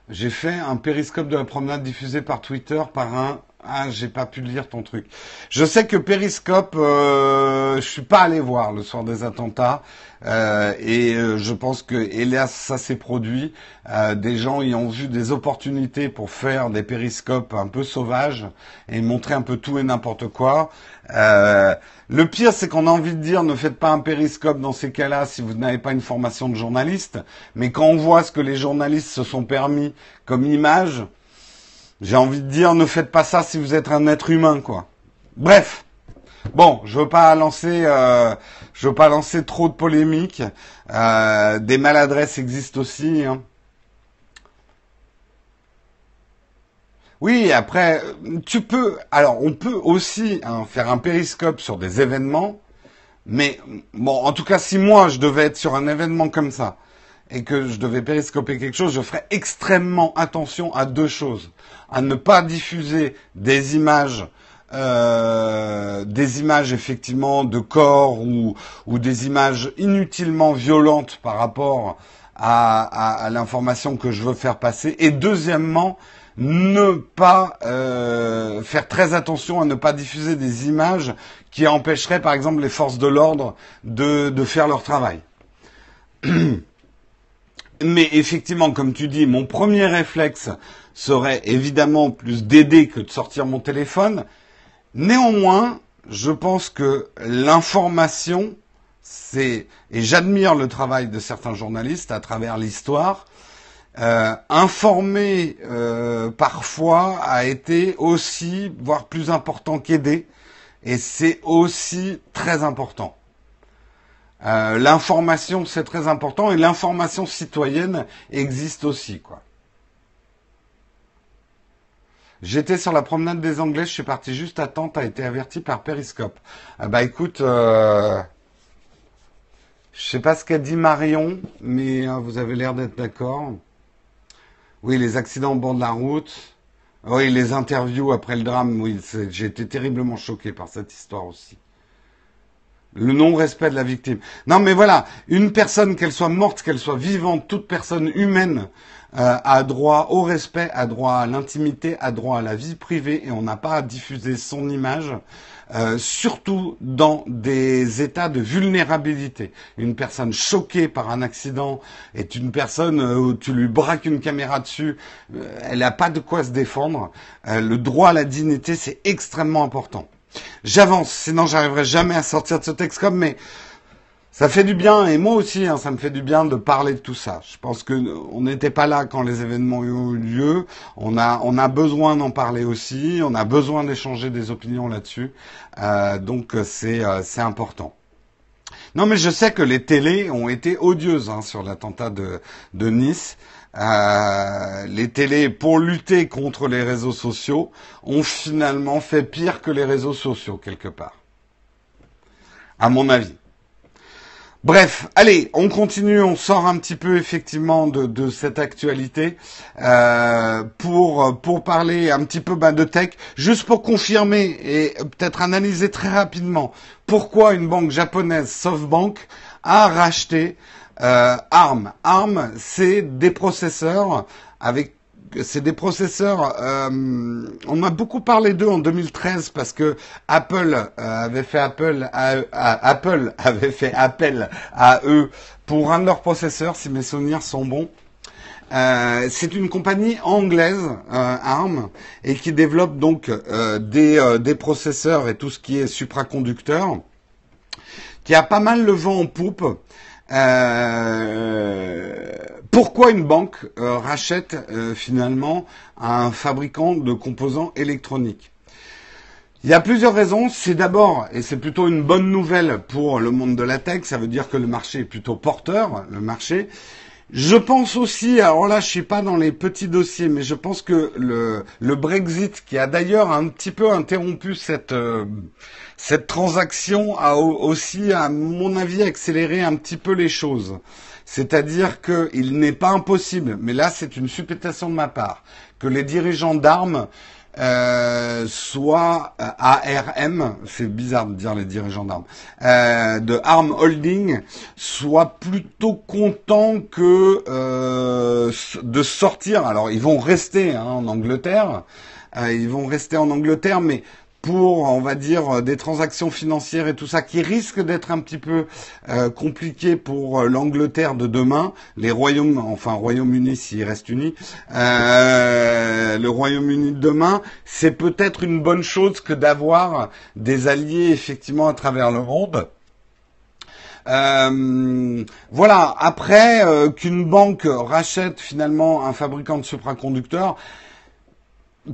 J'ai fait un périscope de la promenade diffusé par Twitter par un ah, j'ai pas pu lire ton truc. Je sais que Periscope, euh, je suis pas allé voir le soir des attentats. Euh, et euh, je pense que, hélas, ça s'est produit. Euh, des gens y ont vu des opportunités pour faire des périscopes un peu sauvages et montrer un peu tout et n'importe quoi. le pire, c'est qu'on a envie de dire, ne faites pas un périscope dans ces cas-là si vous n'avez pas une formation de journaliste. Mais quand on voit ce que les journalistes se sont permis comme image, j'ai envie de dire, ne faites pas ça si vous êtes un être humain, quoi. Bref. Bon, je veux pas lancer, euh, je veux pas lancer trop de polémiques. Euh, des maladresses existent aussi. Hein. Oui, après, tu peux. Alors, on peut aussi hein, faire un périscope sur des événements, mais bon, en tout cas, si moi je devais être sur un événement comme ça et que je devais périscoper quelque chose, je ferais extrêmement attention à deux choses à ne pas diffuser des images euh, des images effectivement de corps ou, ou, des images inutilement violentes par rapport à, à, l'information que je veux faire passer. Et deuxièmement, ne pas euh, faire très attention à ne pas diffuser des images qui empêcheraient par exemple les forces de l'ordre de, de faire leur travail. Mais effectivement, comme tu dis, mon premier réflexe serait évidemment plus d'aider que de sortir mon téléphone. Néanmoins, je pense que l'information, c'est, et j'admire le travail de certains journalistes à travers l'histoire, euh, informer euh, parfois a été aussi, voire plus important qu'aider, et c'est aussi très important. Euh, l'information, c'est très important, et l'information citoyenne existe aussi, quoi. J'étais sur la promenade des Anglais, je suis parti juste à temps, t'as été averti par Periscope. Ah bah écoute, euh, je sais pas ce qu'a dit Marion, mais euh, vous avez l'air d'être d'accord. Oui, les accidents au bord de la route. Oui, les interviews après le drame, oui, j'ai été terriblement choqué par cette histoire aussi. Le non-respect de la victime. Non, mais voilà, une personne, qu'elle soit morte, qu'elle soit vivante, toute personne humaine euh, a droit au respect, a droit à l'intimité, a droit à la vie privée, et on n'a pas à diffuser son image, euh, surtout dans des états de vulnérabilité. Une personne choquée par un accident est une personne euh, où tu lui braques une caméra dessus, elle n'a pas de quoi se défendre. le droit à la dignité, c'est extrêmement important. J'avance, sinon j'arriverai jamais à sortir de ce texte comme, mais ça fait du bien, et moi aussi, hein, ça me fait du bien de parler de tout ça. Je pense que on n'était pas là quand les événements ont eu lieu. On a, besoin d'en parler aussi. On a besoin d'échanger des opinions là-dessus. Euh, donc c'est, euh, c'est important. Non, mais je sais que les télés ont été odieuses hein, sur l'attentat de Nice. Euh, les télés, pour lutter contre les réseaux sociaux, ont finalement fait pire que les réseaux sociaux quelque part, à mon avis. Bref, allez, on continue, on sort un petit peu effectivement de, cette actualité euh, pour pour parler un petit peu ben, de tech, juste pour confirmer et peut-être analyser très rapidement pourquoi une banque japonaise, SoftBank, a racheté euh, ARM. ARM, c'est des processeurs avec c'est des processeurs. Euh, on a beaucoup parlé d'eux en 2013 parce que Apple euh, avait fait appel à eux pour un de leurs processeurs, si mes souvenirs sont bons. Euh, c'est une compagnie anglaise, ARM, et qui développe donc des, des processeurs et tout ce qui est supraconducteur, qui a pas mal le vent en poupe. Euh, pourquoi une banque euh, rachète euh, finalement un fabricant de composants électroniques? Il y a plusieurs raisons. C'est d'abord, et c'est plutôt une bonne nouvelle pour le monde de la tech, ça veut dire que le marché est plutôt porteur, le marché. Je pense aussi, alors là je suis pas dans les petits dossiers, mais je pense que le, le Brexit, qui a d'ailleurs un petit peu interrompu cette, euh, cette transaction, a aussi, à mon avis, accéléré un petit peu les choses. C'est-à-dire qu'il n'est pas impossible, mais là c'est une supputation de ma part, que les dirigeants d'armes euh, soit euh, ARM, c'est bizarre de dire les dirigeants d'armes, euh, de Arm Holding, soit plutôt content que de sortir. Alors ils vont rester hein, en Angleterre, ils vont rester en Angleterre, mais pour, on va dire, des transactions financières et tout ça qui risquent d'être un petit peu euh, compliqué pour euh, l'Angleterre de demain, les Royaumes, enfin Royaume-Uni s'il reste uni, euh, le Royaume-Uni de demain, c'est peut-être une bonne chose que d'avoir des alliés effectivement à travers le monde. voilà. Après qu'une banque rachète finalement un fabricant de supraconducteurs,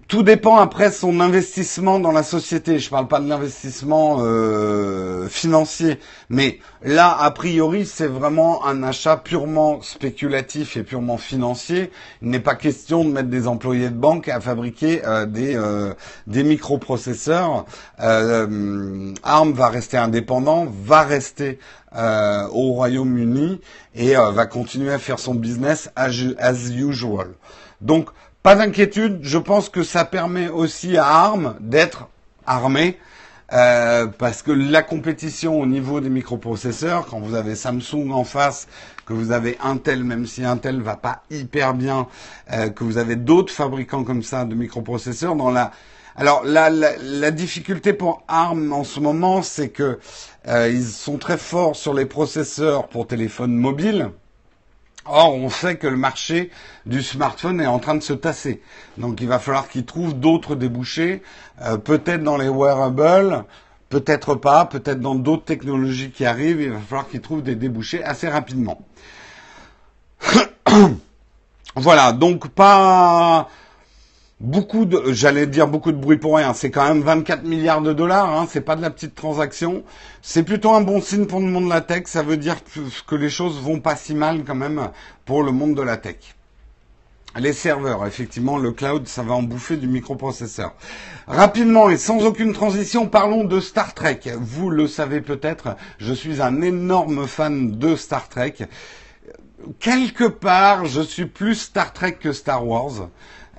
tout dépend après son investissement dans la société. Je parle pas de l'investissement euh, financier, mais là, a priori, c'est vraiment un achat purement spéculatif et purement financier. Il n'est pas question de mettre des employés de banque à fabriquer euh, des euh, des microprocesseurs. ARM va rester indépendant, va rester au Royaume-Uni et va continuer à faire son business as usual. Donc pas d'inquiétude, je pense que ça permet aussi à ARM d'être armé. Euh, parce que la compétition au niveau des microprocesseurs, quand vous avez Samsung en face, que vous avez Intel, même si Intel va pas hyper bien, euh, que vous avez d'autres fabricants comme ça de microprocesseurs, dans la alors la, la, difficulté pour ARM en ce moment, c'est que euh, ils sont très forts sur les processeurs pour téléphones mobiles. Or, on sait que le marché du smartphone est en train de se tasser. Donc, il va falloir qu'ils trouvent d'autres débouchés, euh, peut-être dans les wearables, peut-être pas, peut-être dans d'autres technologies qui arrivent. Il va falloir qu'ils trouvent des débouchés assez rapidement. voilà, donc pas beaucoup de, j'allais dire beaucoup de bruit pour rien. C'est quand même 24 milliards de dollars. Hein, c'est pas de la petite transaction. C'est plutôt un bon signe pour le monde de la tech. Ça veut dire que, les choses vont pas si mal quand même pour le monde de la tech. Les serveurs, effectivement, le cloud, ça va en bouffer du microprocesseur. Rapidement et sans aucune transition, parlons de Star Trek. Vous le savez peut-être, je suis un énorme fan de Star Trek. Quelque part, je suis plus Star Trek que Star Wars.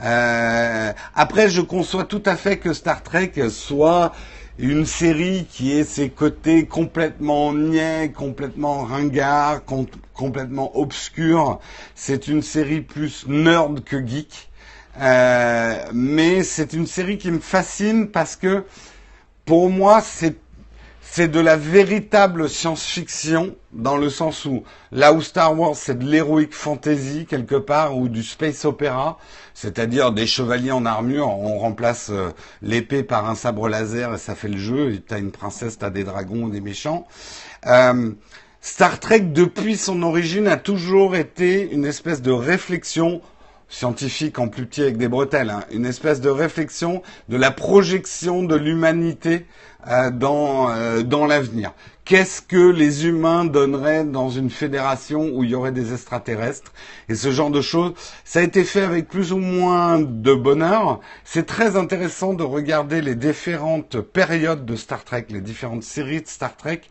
Euh, après, je conçois tout à fait que Star Trek soit une série qui ait ses côtés complètement niais, complètement ringard, complètement obscur. C'est une série plus nerd que geek. Euh, mais c'est une série qui me fascine parce que pour moi, c'est c'est de la véritable science-fiction dans le sens où là où Star Wars c'est de l'héroïque fantasy quelque part ou du space opéra, c'est-à-dire des chevaliers en armure, on remplace euh, l'épée par un sabre laser et ça fait le jeu. T'as une princesse, t'as des dragons, des méchants. Euh, Star Trek depuis son origine a toujours été une espèce de réflexion scientifique en plus petit avec des bretelles, hein, une espèce de réflexion de la projection de l'humanité dans, euh, dans l'avenir. Qu'est-ce que les humains donneraient dans une fédération où il y aurait des extraterrestres et ce genre de choses? Ça a été fait avec plus ou moins de bonheur. C'est très intéressant de regarder les différentes périodes de Star Trek, les différentes séries de Star Trek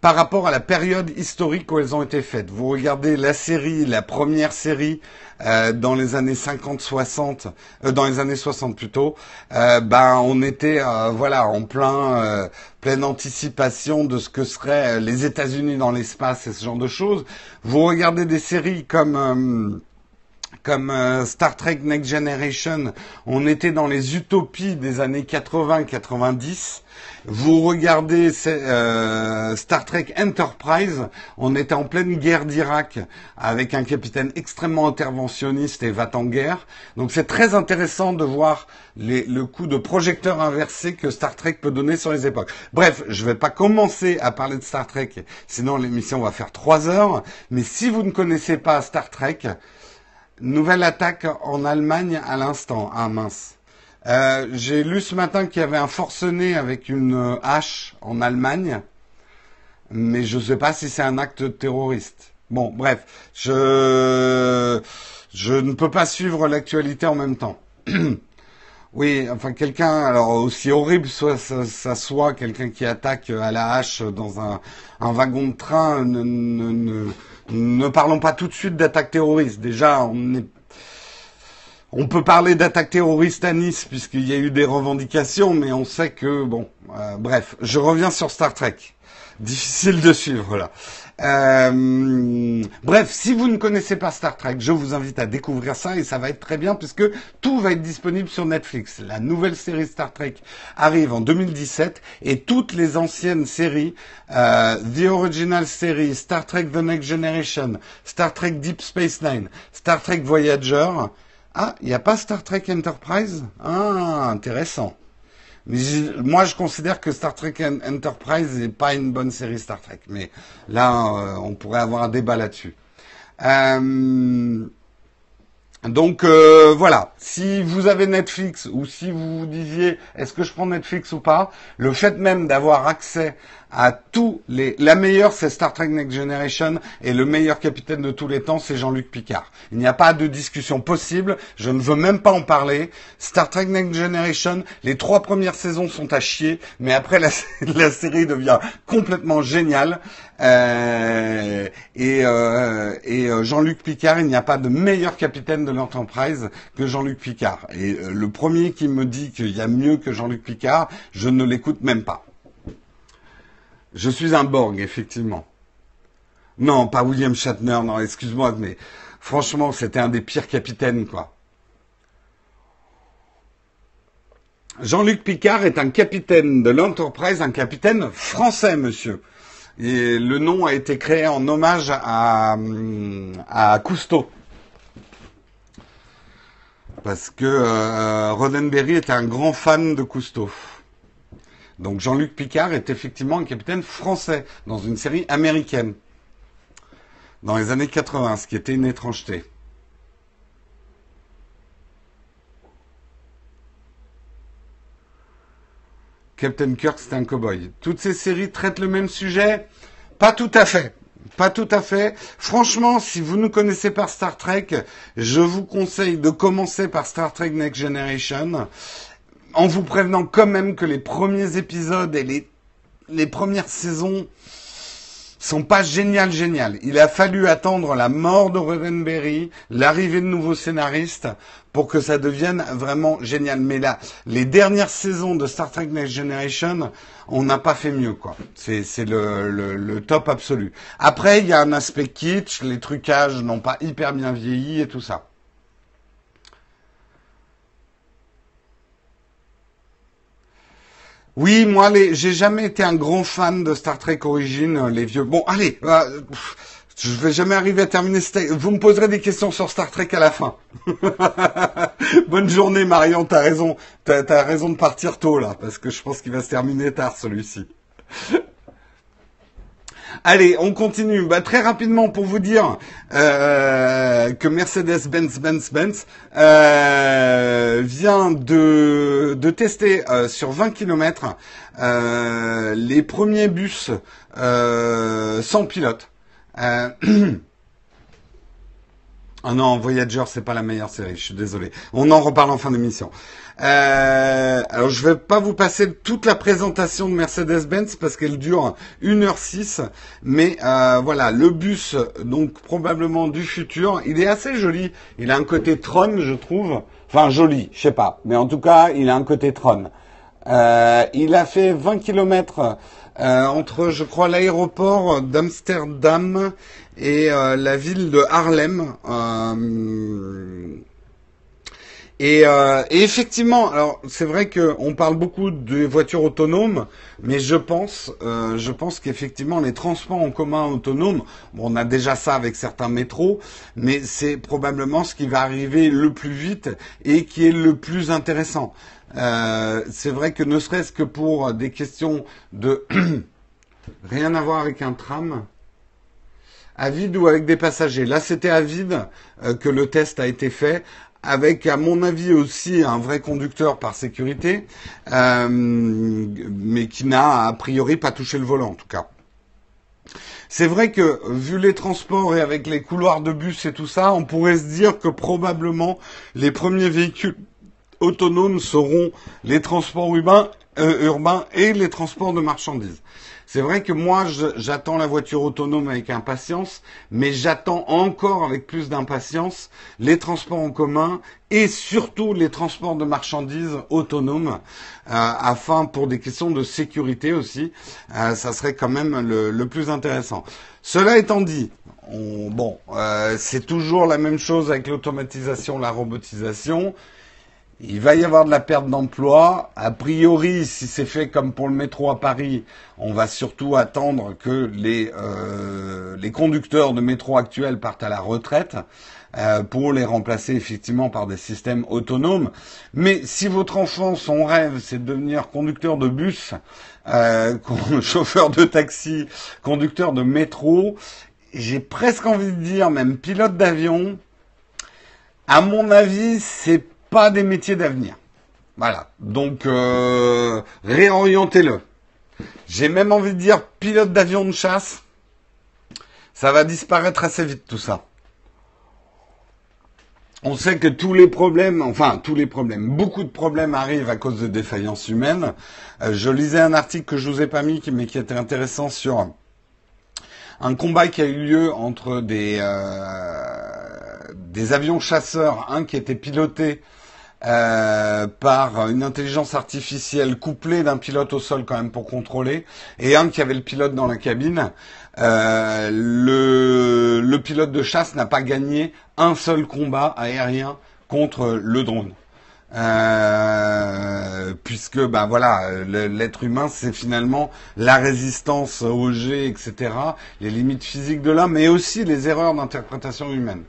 par rapport à la période historique où elles ont été faites. Vous regardez la série, la première série euh, dans les années 50-60, euh, dans les années 60 plutôt, euh, ben on était voilà en plein pleine anticipation de ce que seraient les États-Unis dans l'espace et ce genre de choses. Vous regardez des séries comme comme Star Trek Next Generation, on était dans les utopies des années 80-90 vous regardez euh, Star Trek Enterprise, on était en pleine guerre d'Irak avec un capitaine extrêmement interventionniste et va en guerre. Donc c'est très intéressant de voir le coup de projecteur inversé que Star Trek peut donner sur les époques. Bref, je ne vais pas commencer à parler de Star Trek, sinon l'émission va faire trois heures. Mais si vous ne connaissez pas Star Trek, nouvelle attaque en Allemagne à l'instant. Ah mince. Euh, j'ai lu ce matin qu'il y avait un forcené avec une euh, hache en Allemagne, mais je ne sais pas si c'est un acte terroriste. Bon, bref, je je ne peux pas suivre l'actualité en même temps. oui, enfin quelqu'un, alors aussi horrible soit ça, soit, quelqu'un qui attaque à la hache dans un, un wagon de train, ne, ne parlons pas tout de suite d'attaque terroriste. Déjà, on peut parler d'attaque terroriste à Nice puisqu'il y a eu des revendications, mais on sait que bon, euh, bref, je reviens sur Star Trek. Difficile de suivre là. Euh, bref, si vous ne connaissez pas Star Trek, je vous invite à découvrir ça et ça va être très bien puisque tout va être disponible sur Netflix. La nouvelle série Star Trek arrive en 2017 et toutes les anciennes séries, euh, The Original Series, Star Trek The Next Generation, Star Trek Deep Space Nine, Star Trek Voyager. Ah, il n'y a pas Star Trek Enterprise? Ah, intéressant. Mais moi, je considère que Star Trek Enterprise n'est pas une bonne série Star Trek. Mais là, euh, on pourrait avoir un débat là-dessus. Euh, donc euh, voilà, si vous avez Netflix ou si vous vous disiez est-ce que je prends Netflix ou pas, le fait même d'avoir accès à tous les... La meilleure, c'est Star Trek Next Generation, et le meilleur capitaine de tous les temps, c'est Jean-Luc Picard. Il n'y a pas de discussion possible, je ne veux même pas en parler. Star Trek Next Generation, les trois premières saisons sont à chier, mais après la, série devient complètement géniale. Euh, et, euh, et euh, Jean-Luc Picard, il n'y a pas de meilleur capitaine de l'Enterprise que Jean-Luc Picard. Et le premier qui me dit qu'il y a mieux que Jean-Luc Picard, je ne l'écoute même pas. Je suis un Borg, effectivement. Non, pas William Shatner, non, excuse-moi, mais franchement, c'était un des pires capitaines, quoi. Jean-Luc Picard est un capitaine de l'Enterprise, un capitaine français, monsieur. Et le nom a été créé en hommage à, à Cousteau. Parce que euh, Roddenberry était un grand fan de Cousteau. Donc Jean-Luc Picard est effectivement un capitaine français dans une série américaine dans les années 80, ce qui était une étrangeté. Captain Kirk, c'est un cowboy. Toutes ces séries traitent le même sujet? Pas tout à fait. Pas tout à fait. Franchement, si vous ne connaissez pas Star Trek, je vous conseille de commencer par Star Trek Next Generation en vous prévenant quand même que les premiers épisodes et les, les premières saisons sont pas géniales, géniales. Il a fallu attendre la mort de Roddenberry, l'arrivée de nouveaux scénaristes, pour que ça devienne vraiment génial. Mais là, les dernières saisons de Star Trek Next Generation, on n'a pas fait mieux, quoi. C'est, c'est le, le, le, top absolu. Après, il y a un aspect kitsch, les trucages n'ont pas hyper bien vieilli et tout ça. Oui, moi, les, j'ai jamais été un grand fan de Star Trek Origins, euh, les vieux. Bon, allez, euh, je vais jamais arriver à terminer. Vous me poserez des questions sur Star Trek à la fin. Bonne journée, Marion. T'as raison. T'as, as raison de partir tôt là, parce que je pense qu'il va se terminer tard celui-ci. Allez, on continue. Bah, très rapidement pour vous dire euh, que Mercedes-Benz Benz Benz euh, vient de, de tester euh, sur 20 km euh, les premiers bus euh, sans pilote. Ah non, Voyager, c'est pas la meilleure série, je suis désolé. On en reparle en fin d'émission. Euh, alors je vais pas vous passer toute la présentation de Mercedes-Benz parce qu'elle dure 1h06, mais euh, voilà, le bus, donc probablement du futur, il est assez joli. Il a un côté Tron, je trouve. Enfin joli, je sais pas, mais en tout cas, il a un côté Tron. Euh, il a fait 20 km euh, entre, je crois, l'aéroport d'Amsterdam et euh, la ville de Harlem. Et, euh, et, effectivement, alors c'est vrai qu'on parle beaucoup des voitures autonomes, mais je pense, euh, je pense qu'effectivement les transports en commun autonomes, bon, on a déjà ça avec certains métros, mais c'est probablement ce qui va arriver le plus vite et qui est le plus intéressant. Euh, c'est vrai que ne serait-ce que pour des questions de rien à voir avec un tram, à vide ou avec des passagers. Là, c'était à vide euh, que le test a été fait avec, à mon avis, aussi un vrai conducteur par sécurité, euh, mais qui n'a a priori pas touché le volant en tout cas. C'est vrai que vu les transports et avec les couloirs de bus et tout ça, on pourrait se dire que probablement les premiers véhicules autonomes seront les transports euh, urbains et les transports de marchandises. C'est vrai que moi, j'attends la voiture autonome avec impatience, mais j'attends encore avec plus d'impatience les transports en commun et surtout les transports de marchandises autonomes, euh, afin pour des questions de sécurité aussi, euh, ça serait quand même le, plus intéressant. Cela étant dit, bon, euh, c'est toujours la même chose avec l'automatisation, la robotisation. Il va y avoir de la perte d'emploi. A priori, si c'est fait comme pour le métro à Paris, on va surtout attendre que les, euh, les conducteurs de métro actuels partent à la retraite euh, pour les remplacer effectivement par des systèmes autonomes. Mais si votre enfant, son rêve, c'est de devenir conducteur de bus, euh, chauffeur de taxi, conducteur de métro, j'ai presque envie de dire même pilote d'avion, à mon avis, c'est pas des métiers d'avenir. Voilà. Donc euh, réorientez-le. J'ai même envie de dire pilote d'avion de chasse. Ça va disparaître assez vite tout ça. On sait que tous les problèmes, enfin tous les problèmes, beaucoup de problèmes arrivent à cause de défaillances humaines. Euh, je lisais un article que je vous ai pas mis, mais qui était intéressant sur un combat qui a eu lieu entre des euh, des avions chasseurs, un qui était piloté euh, par une intelligence artificielle couplée d'un pilote au sol quand même pour contrôler, et un qui avait le pilote dans la cabine. Euh, le, pilote de chasse n'a pas gagné un seul combat aérien contre le drone. Euh, puisque ben voilà, l'être humain c'est finalement la résistance au jet, etc., les limites physiques de l'homme, mais aussi les erreurs d'interprétation humaine.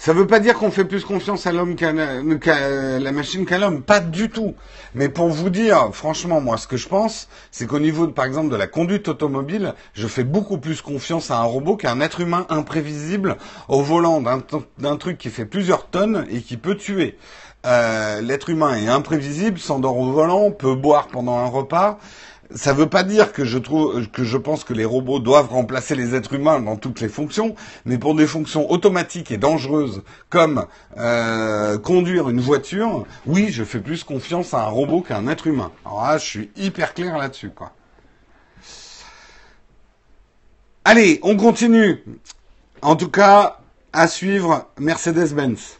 Ça ne veut pas dire qu'on fait plus confiance à l'homme qu'à la machine qu'à l'homme, pas du tout. Mais pour vous dire, franchement, moi, ce que je pense, c'est qu'au niveau, par exemple, de la conduite automobile, je fais beaucoup plus confiance à un robot qu'à un être humain imprévisible au volant d'un truc qui fait plusieurs tonnes et qui peut tuer. Euh, l'être humain est imprévisible, s'endort au volant, peut boire pendant un repas ça ne veut pas dire que je trouve que je pense que les robots doivent remplacer les êtres humains dans toutes les fonctions, mais pour des fonctions automatiques et dangereuses comme euh, conduire une voiture, oui, je fais plus confiance à un robot qu'à un être humain. Alors là, je suis hyper clair là-dessus, quoi. Allez, on continue. En tout cas, à suivre Mercedes-Benz.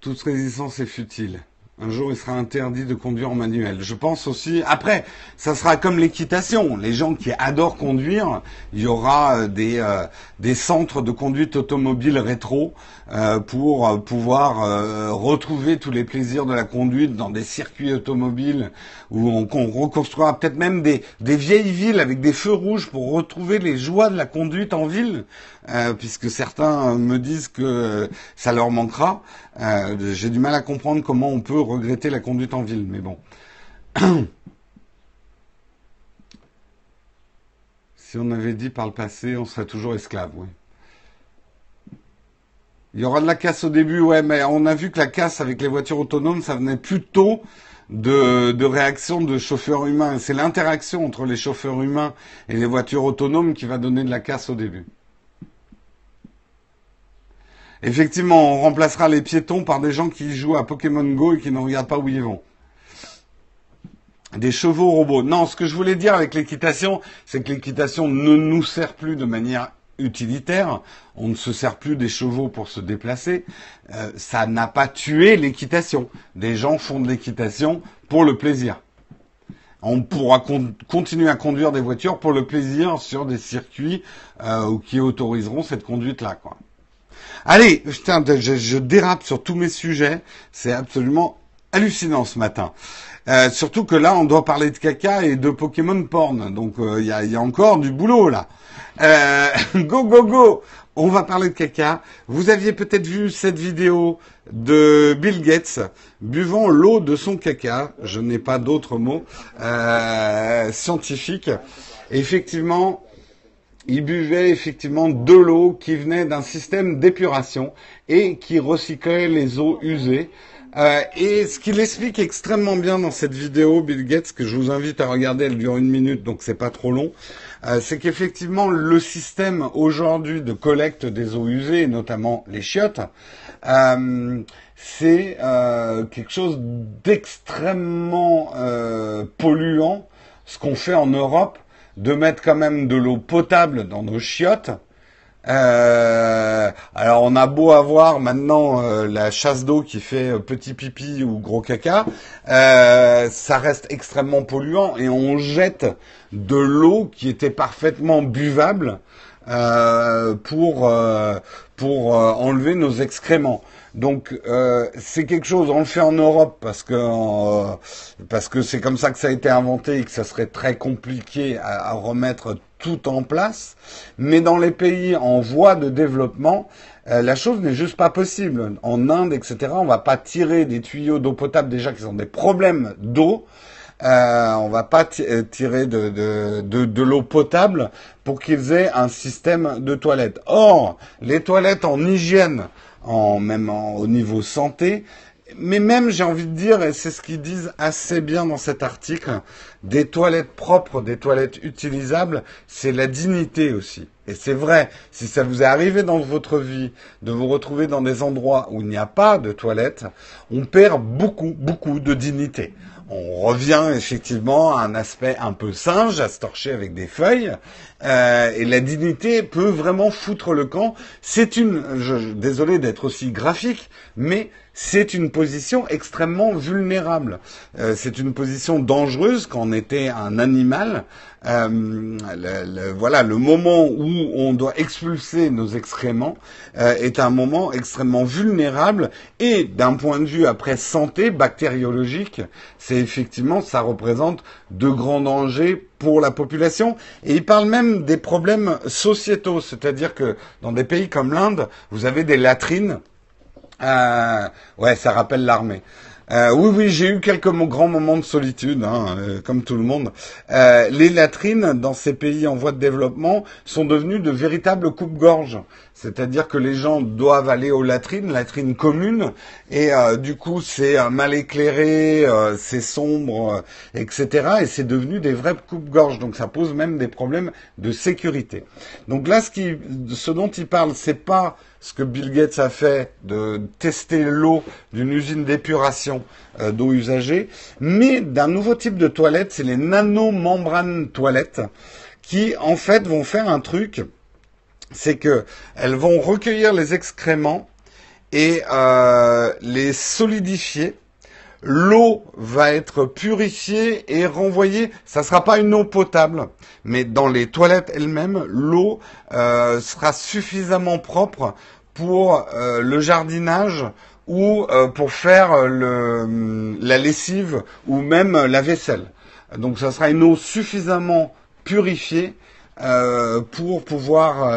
Toute résistance est futile. Un jour, il sera interdit de conduire en manuel. Je pense aussi. Après, ça sera comme l'équitation. Les gens qui adorent conduire, il y aura euh, des euh, des centres de conduite automobile rétro euh, pour pouvoir retrouver tous les plaisirs de la conduite dans des circuits automobiles où on, reconstruira peut-être même des des vieilles villes avec des feux rouges pour retrouver les joies de la conduite en ville. Euh, puisque certains me disent que ça leur manquera. Euh, j'ai du mal à comprendre comment on peut regretter la conduite en ville, mais bon. si on avait dit par le passé, on serait toujours esclave, oui. Il y aura de la casse au début, ouais, mais on a vu que la casse avec les voitures autonomes, ça venait plutôt de, de réactions de chauffeurs humains. C'est l'interaction entre les chauffeurs humains et les voitures autonomes qui va donner de la casse au début. Effectivement, on remplacera les piétons par des gens qui jouent à Pokémon Go et qui ne regardent pas où ils vont. Des chevaux robots. Non, ce que je voulais dire avec l'équitation, c'est que l'équitation ne nous sert plus de manière utilitaire. On ne se sert plus des chevaux pour se déplacer. Euh, ça n'a pas tué l'équitation. Des gens font de l'équitation pour le plaisir. On pourra continuer à conduire des voitures pour le plaisir sur des circuits euh, qui autoriseront cette conduite-là. Quoi. Allez, putain, je, dérape sur tous mes sujets. C'est absolument hallucinant ce matin. Euh, surtout que là, on doit parler de caca et de Pokémon porn. Donc, euh, il y, a, encore du boulot là. Euh, go, go, go On va parler de caca. Vous aviez peut-être vu cette vidéo de Bill Gates buvant l'eau de son caca. Je n'ai pas d'autres mots scientifiques. Effectivement, il buvait effectivement de l'eau qui venait d'un système d'épuration et qui recyclait les eaux usées. Euh, et ce qu'il explique extrêmement bien dans cette vidéo, Bill Gates, que je vous invite à regarder, elle dure une minute, donc c'est pas trop long, euh, c'est qu'effectivement le système aujourd'hui de collecte des eaux usées, notamment les chiottes, euh, c'est quelque chose d'extrêmement polluant, ce qu'on fait en Europe, de mettre quand même de l'eau potable dans nos chiottes. Euh, alors on a beau avoir maintenant euh, la chasse d'eau qui fait petit pipi ou gros caca, ça reste extrêmement polluant et on jette de l'eau qui était parfaitement buvable pour pour enlever nos excréments. Donc euh, c'est quelque chose, on le fait en Europe parce que euh, parce que c'est comme ça que ça a été inventé et que ça serait très compliqué à, remettre tout en place. Mais dans les pays en voie de développement, euh, la chose n'est juste pas possible. En Inde, etc., on va pas tirer des tuyaux d'eau potable déjà qui ont des problèmes d'eau. Euh, on va pas tirer de, l'eau potable pour qu'ils aient un système de toilettes. Or, les toilettes en hygiène en même au niveau santé. Mais même, j'ai envie de dire, et c'est ce qu'ils disent assez bien dans cet article, des toilettes propres, des toilettes utilisables, c'est la dignité aussi. Et c'est vrai, si ça vous est arrivé dans votre vie de vous retrouver dans des endroits où il n'y a pas de toilettes, on perd beaucoup, beaucoup de dignité on revient effectivement à un aspect un peu singe, à se torcher avec des feuilles, euh, et la dignité peut vraiment foutre le camp. C'est une, je, désolé d'être aussi graphique, mais c'est une position extrêmement vulnérable. Euh, c'est une position dangereuse quand on était un animal. Euh, le, voilà, le moment où on doit expulser nos excréments euh, est un moment extrêmement vulnérable et d'un point de vue après santé bactériologique, c'est effectivement ça représente de grands dangers pour la population. Et il parle même des problèmes sociétaux, c'est-à-dire que dans des pays comme l'Inde, vous avez des latrines euh, ouais, ça rappelle l'armée. Euh, oui, oui, j'ai eu quelques grands moments de solitude, hein, euh, comme tout le monde. Euh, les latrines dans ces pays en voie de développement sont devenues de véritables coupes-gorges. C'est-à-dire que les gens doivent aller aux latrines, latrines communes, et du coup c'est mal éclairé, c'est sombre, etc. Et c'est devenu des vrais coupes-gorges. Donc ça pose même des problèmes de sécurité. Donc là, ce, dont il parle, c'est pas ce que Bill Gates a fait de tester l'eau d'une usine d'épuration euh, d'eau usagée, mais d'un nouveau type de toilette, c'est les nanomembranes toilettes, qui en fait vont faire un truc, c'est que elles vont recueillir les excréments et euh, les solidifier l'eau va être purifiée et renvoyée. Ça ne sera pas une eau potable, mais dans les toilettes elles-mêmes, l'eau euh, sera suffisamment propre pour euh, le jardinage ou pour faire le, la lessive ou même la vaisselle. Donc ça sera une eau suffisamment purifiée pour pouvoir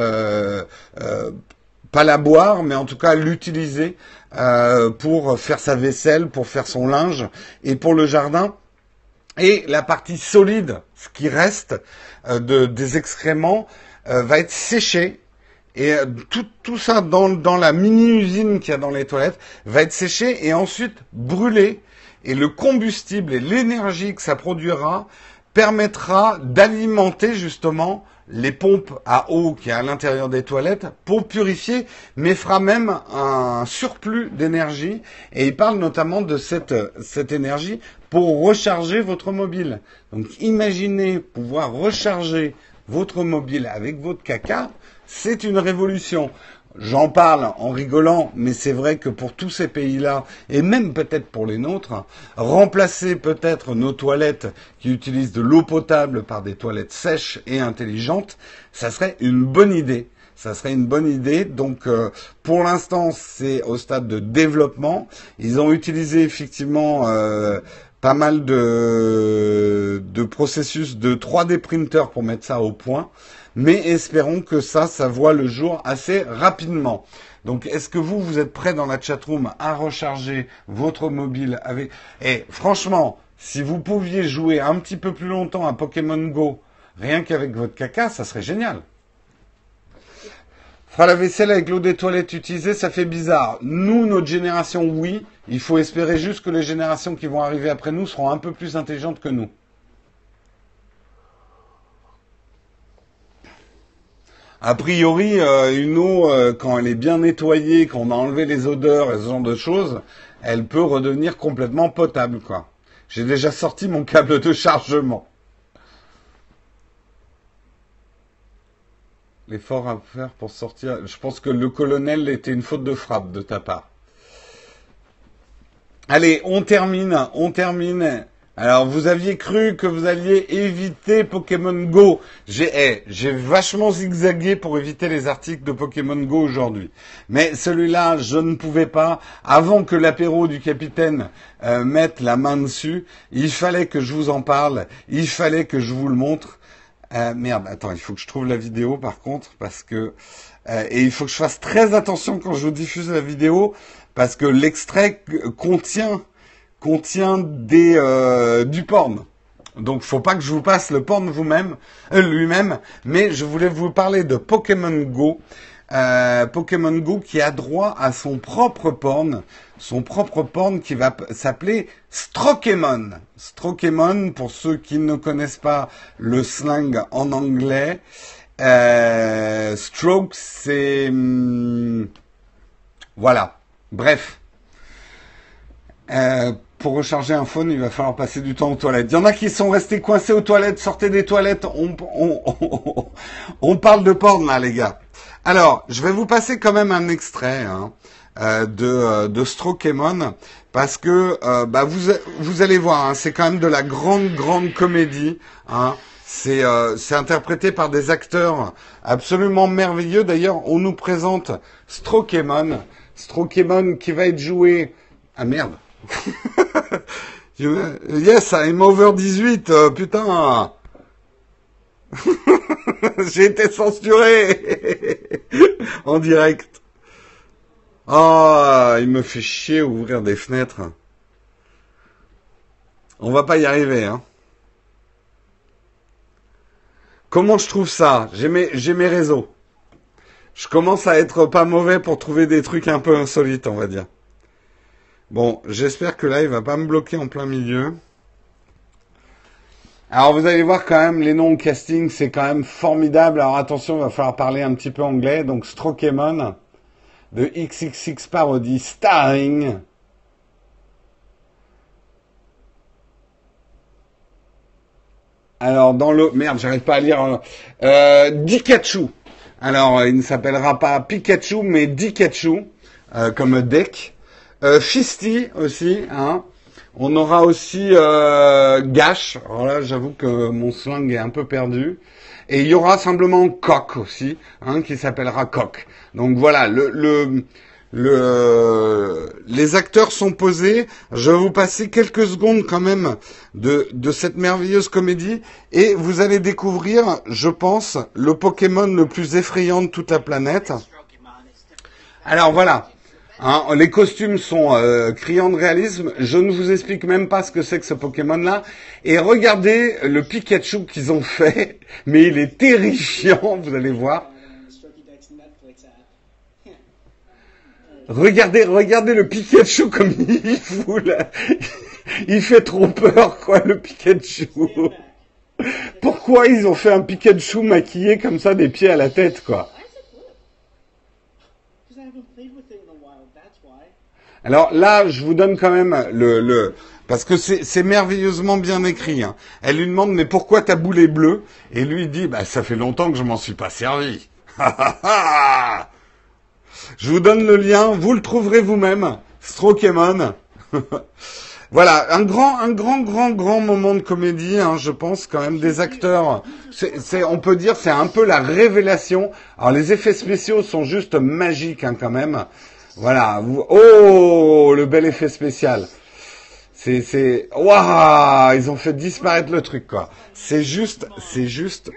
pas la boire, mais en tout cas l'utiliser euh, pour faire sa vaisselle, pour faire son linge et pour le jardin. Et la partie solide, ce qui reste euh, de, des excréments, euh, va être séché. Et tout, tout ça dans, dans la mini-usine qu'il y a dans les toilettes va être séché et ensuite brûlé. Et le combustible et l'énergie que ça produira permettra d'alimenter justement les pompes à eau qui est à l'intérieur des toilettes pour purifier, mais fera même un surplus d'énergie. Et il parle notamment de cette, cette énergie pour recharger votre mobile. Donc imaginez pouvoir recharger votre mobile avec votre caca, c'est une révolution. J'en parle en rigolant, mais c'est vrai que pour tous ces pays-là, et même peut-être pour les nôtres, remplacer peut-être nos toilettes qui utilisent de l'eau potable par des toilettes sèches et intelligentes, ça serait une bonne idée. Ça serait une bonne idée. Donc, euh, pour l'instant, c'est au stade de développement. Ils ont utilisé effectivement euh, pas mal de, de processus de 3D printer pour mettre ça au point mais espérons que ça, ça voit le jour assez rapidement. Donc, est-ce que vous, vous êtes prêt dans la chatroom à recharger votre mobile avec... Et franchement, si vous pouviez jouer un petit peu plus longtemps à Pokémon Go, rien qu'avec votre caca, ça serait génial. Fera la vaisselle avec l'eau des toilettes utilisée, ça fait bizarre. Nous, notre génération, oui. Il faut espérer juste que les générations qui vont arriver après nous seront un peu plus intelligentes que nous. A priori, euh, une eau, quand elle est bien nettoyée, qu'on a enlevé les odeurs et ce genre de choses, elle peut redevenir complètement potable. J'ai déjà sorti mon câble de chargement. L'effort à faire pour sortir. Je pense que le colonel était une faute de frappe de ta part. Allez, on termine, on termine. Alors, vous aviez cru que vous alliez éviter Pokémon Go. J'ai, eh, j'ai vachement zigzagué pour éviter les articles de Pokémon Go aujourd'hui. Mais celui-là, je ne pouvais pas. Avant que l'apéro du capitaine euh, mette la main dessus, il fallait que je vous en parle. Il fallait que je vous le montre. Euh, merde, attends, il faut que je trouve la vidéo par contre, parce que euh, et il faut que je fasse très attention quand je vous diffuse la vidéo, parce que l'extrait contient contient des euh, du porn. Donc faut pas que je vous passe le porn vous-même, lui-même, mais je voulais vous parler de Pokémon Go. Pokémon Go qui a droit à son propre porn, son propre porn qui va s'appeler Strokemon. Strokemon, pour ceux qui ne connaissent pas le slang en anglais, euh, stroke, c'est... Hmm, voilà. Bref. Euh, pour recharger un phone, il va falloir passer du temps aux toilettes. Il y en a qui sont restés coincés aux toilettes. Sortez des toilettes. On, parle de porn là, les gars. Alors, je vais vous passer quand même un extrait. Hein. Euh, de, euh, de Strokemon parce que euh, bah, vous, vous allez voir, hein, c'est quand même de la grande, grande comédie. Hein. C'est c'est interprété par des acteurs absolument merveilleux. D'ailleurs, on nous présente Strokemon. Strokemon qui va être joué... Ah merde Yes, I'm over 18, putain J'ai été censuré en direct. Ah, il me fait chier ouvrir des fenêtres. On va pas y arriver, hein. Comment je trouve ça? J'ai mes réseaux. Je commence à être pas mauvais pour trouver des trucs un peu insolites, on va dire. Bon, j'espère que là, il va pas me bloquer en plein milieu. Alors, vous allez voir quand même, les noms casting, c'est quand même formidable. Alors, attention, il va falloir parler un petit peu anglais. Donc, Strokemon de XXX Parody starring Alors dans le merde, j'arrive pas à lire. Euh, Dikachu. Alors il ne s'appellera pas Pikachu, mais Dikachu, euh, comme deck. Euh, aussi. Hein. On aura aussi euh, Gash. Alors là, j'avoue que mon slang est un peu perdu. Et il y aura simplement Coq aussi, hein, qui s'appellera Coq. Donc voilà, le, le, le, les acteurs sont posés. Je vais vous passer quelques secondes quand même de, de cette merveilleuse comédie et vous allez découvrir, je pense, le Pokémon le plus effrayant de toute la planète. Alors voilà, Hein, les costumes sont euh, criants de réalisme. Je ne vous explique même pas ce que c'est que ce Pokémon-là. Et regardez le Pikachu qu'ils ont fait, mais il est terrifiant, vous allez voir. Regardez, regardez le Pikachu comme il fout là. Il fait trop peur, quoi, le Pikachu. Pourquoi ils ont fait un Pikachu maquillé comme ça des pieds à la tête, quoi? Alors là, je vous donne quand même le, le parce que c'est merveilleusement bien écrit. Hein. Elle lui demande mais pourquoi ta boule est bleue? Et lui dit bah ça fait longtemps que je m'en suis pas servi. je vous donne le lien, vous le trouverez vous-même. Strokemon. voilà, un grand, un grand, grand, grand moment de comédie, hein, je pense quand même des acteurs. On peut dire, c'est un peu la révélation. Alors les effets spéciaux sont juste magiques hein, quand même. Voilà. Oh, le bel effet spécial. C'est, c'est, waouh, ils ont fait disparaître le truc, quoi. C'est juste, c'est juste,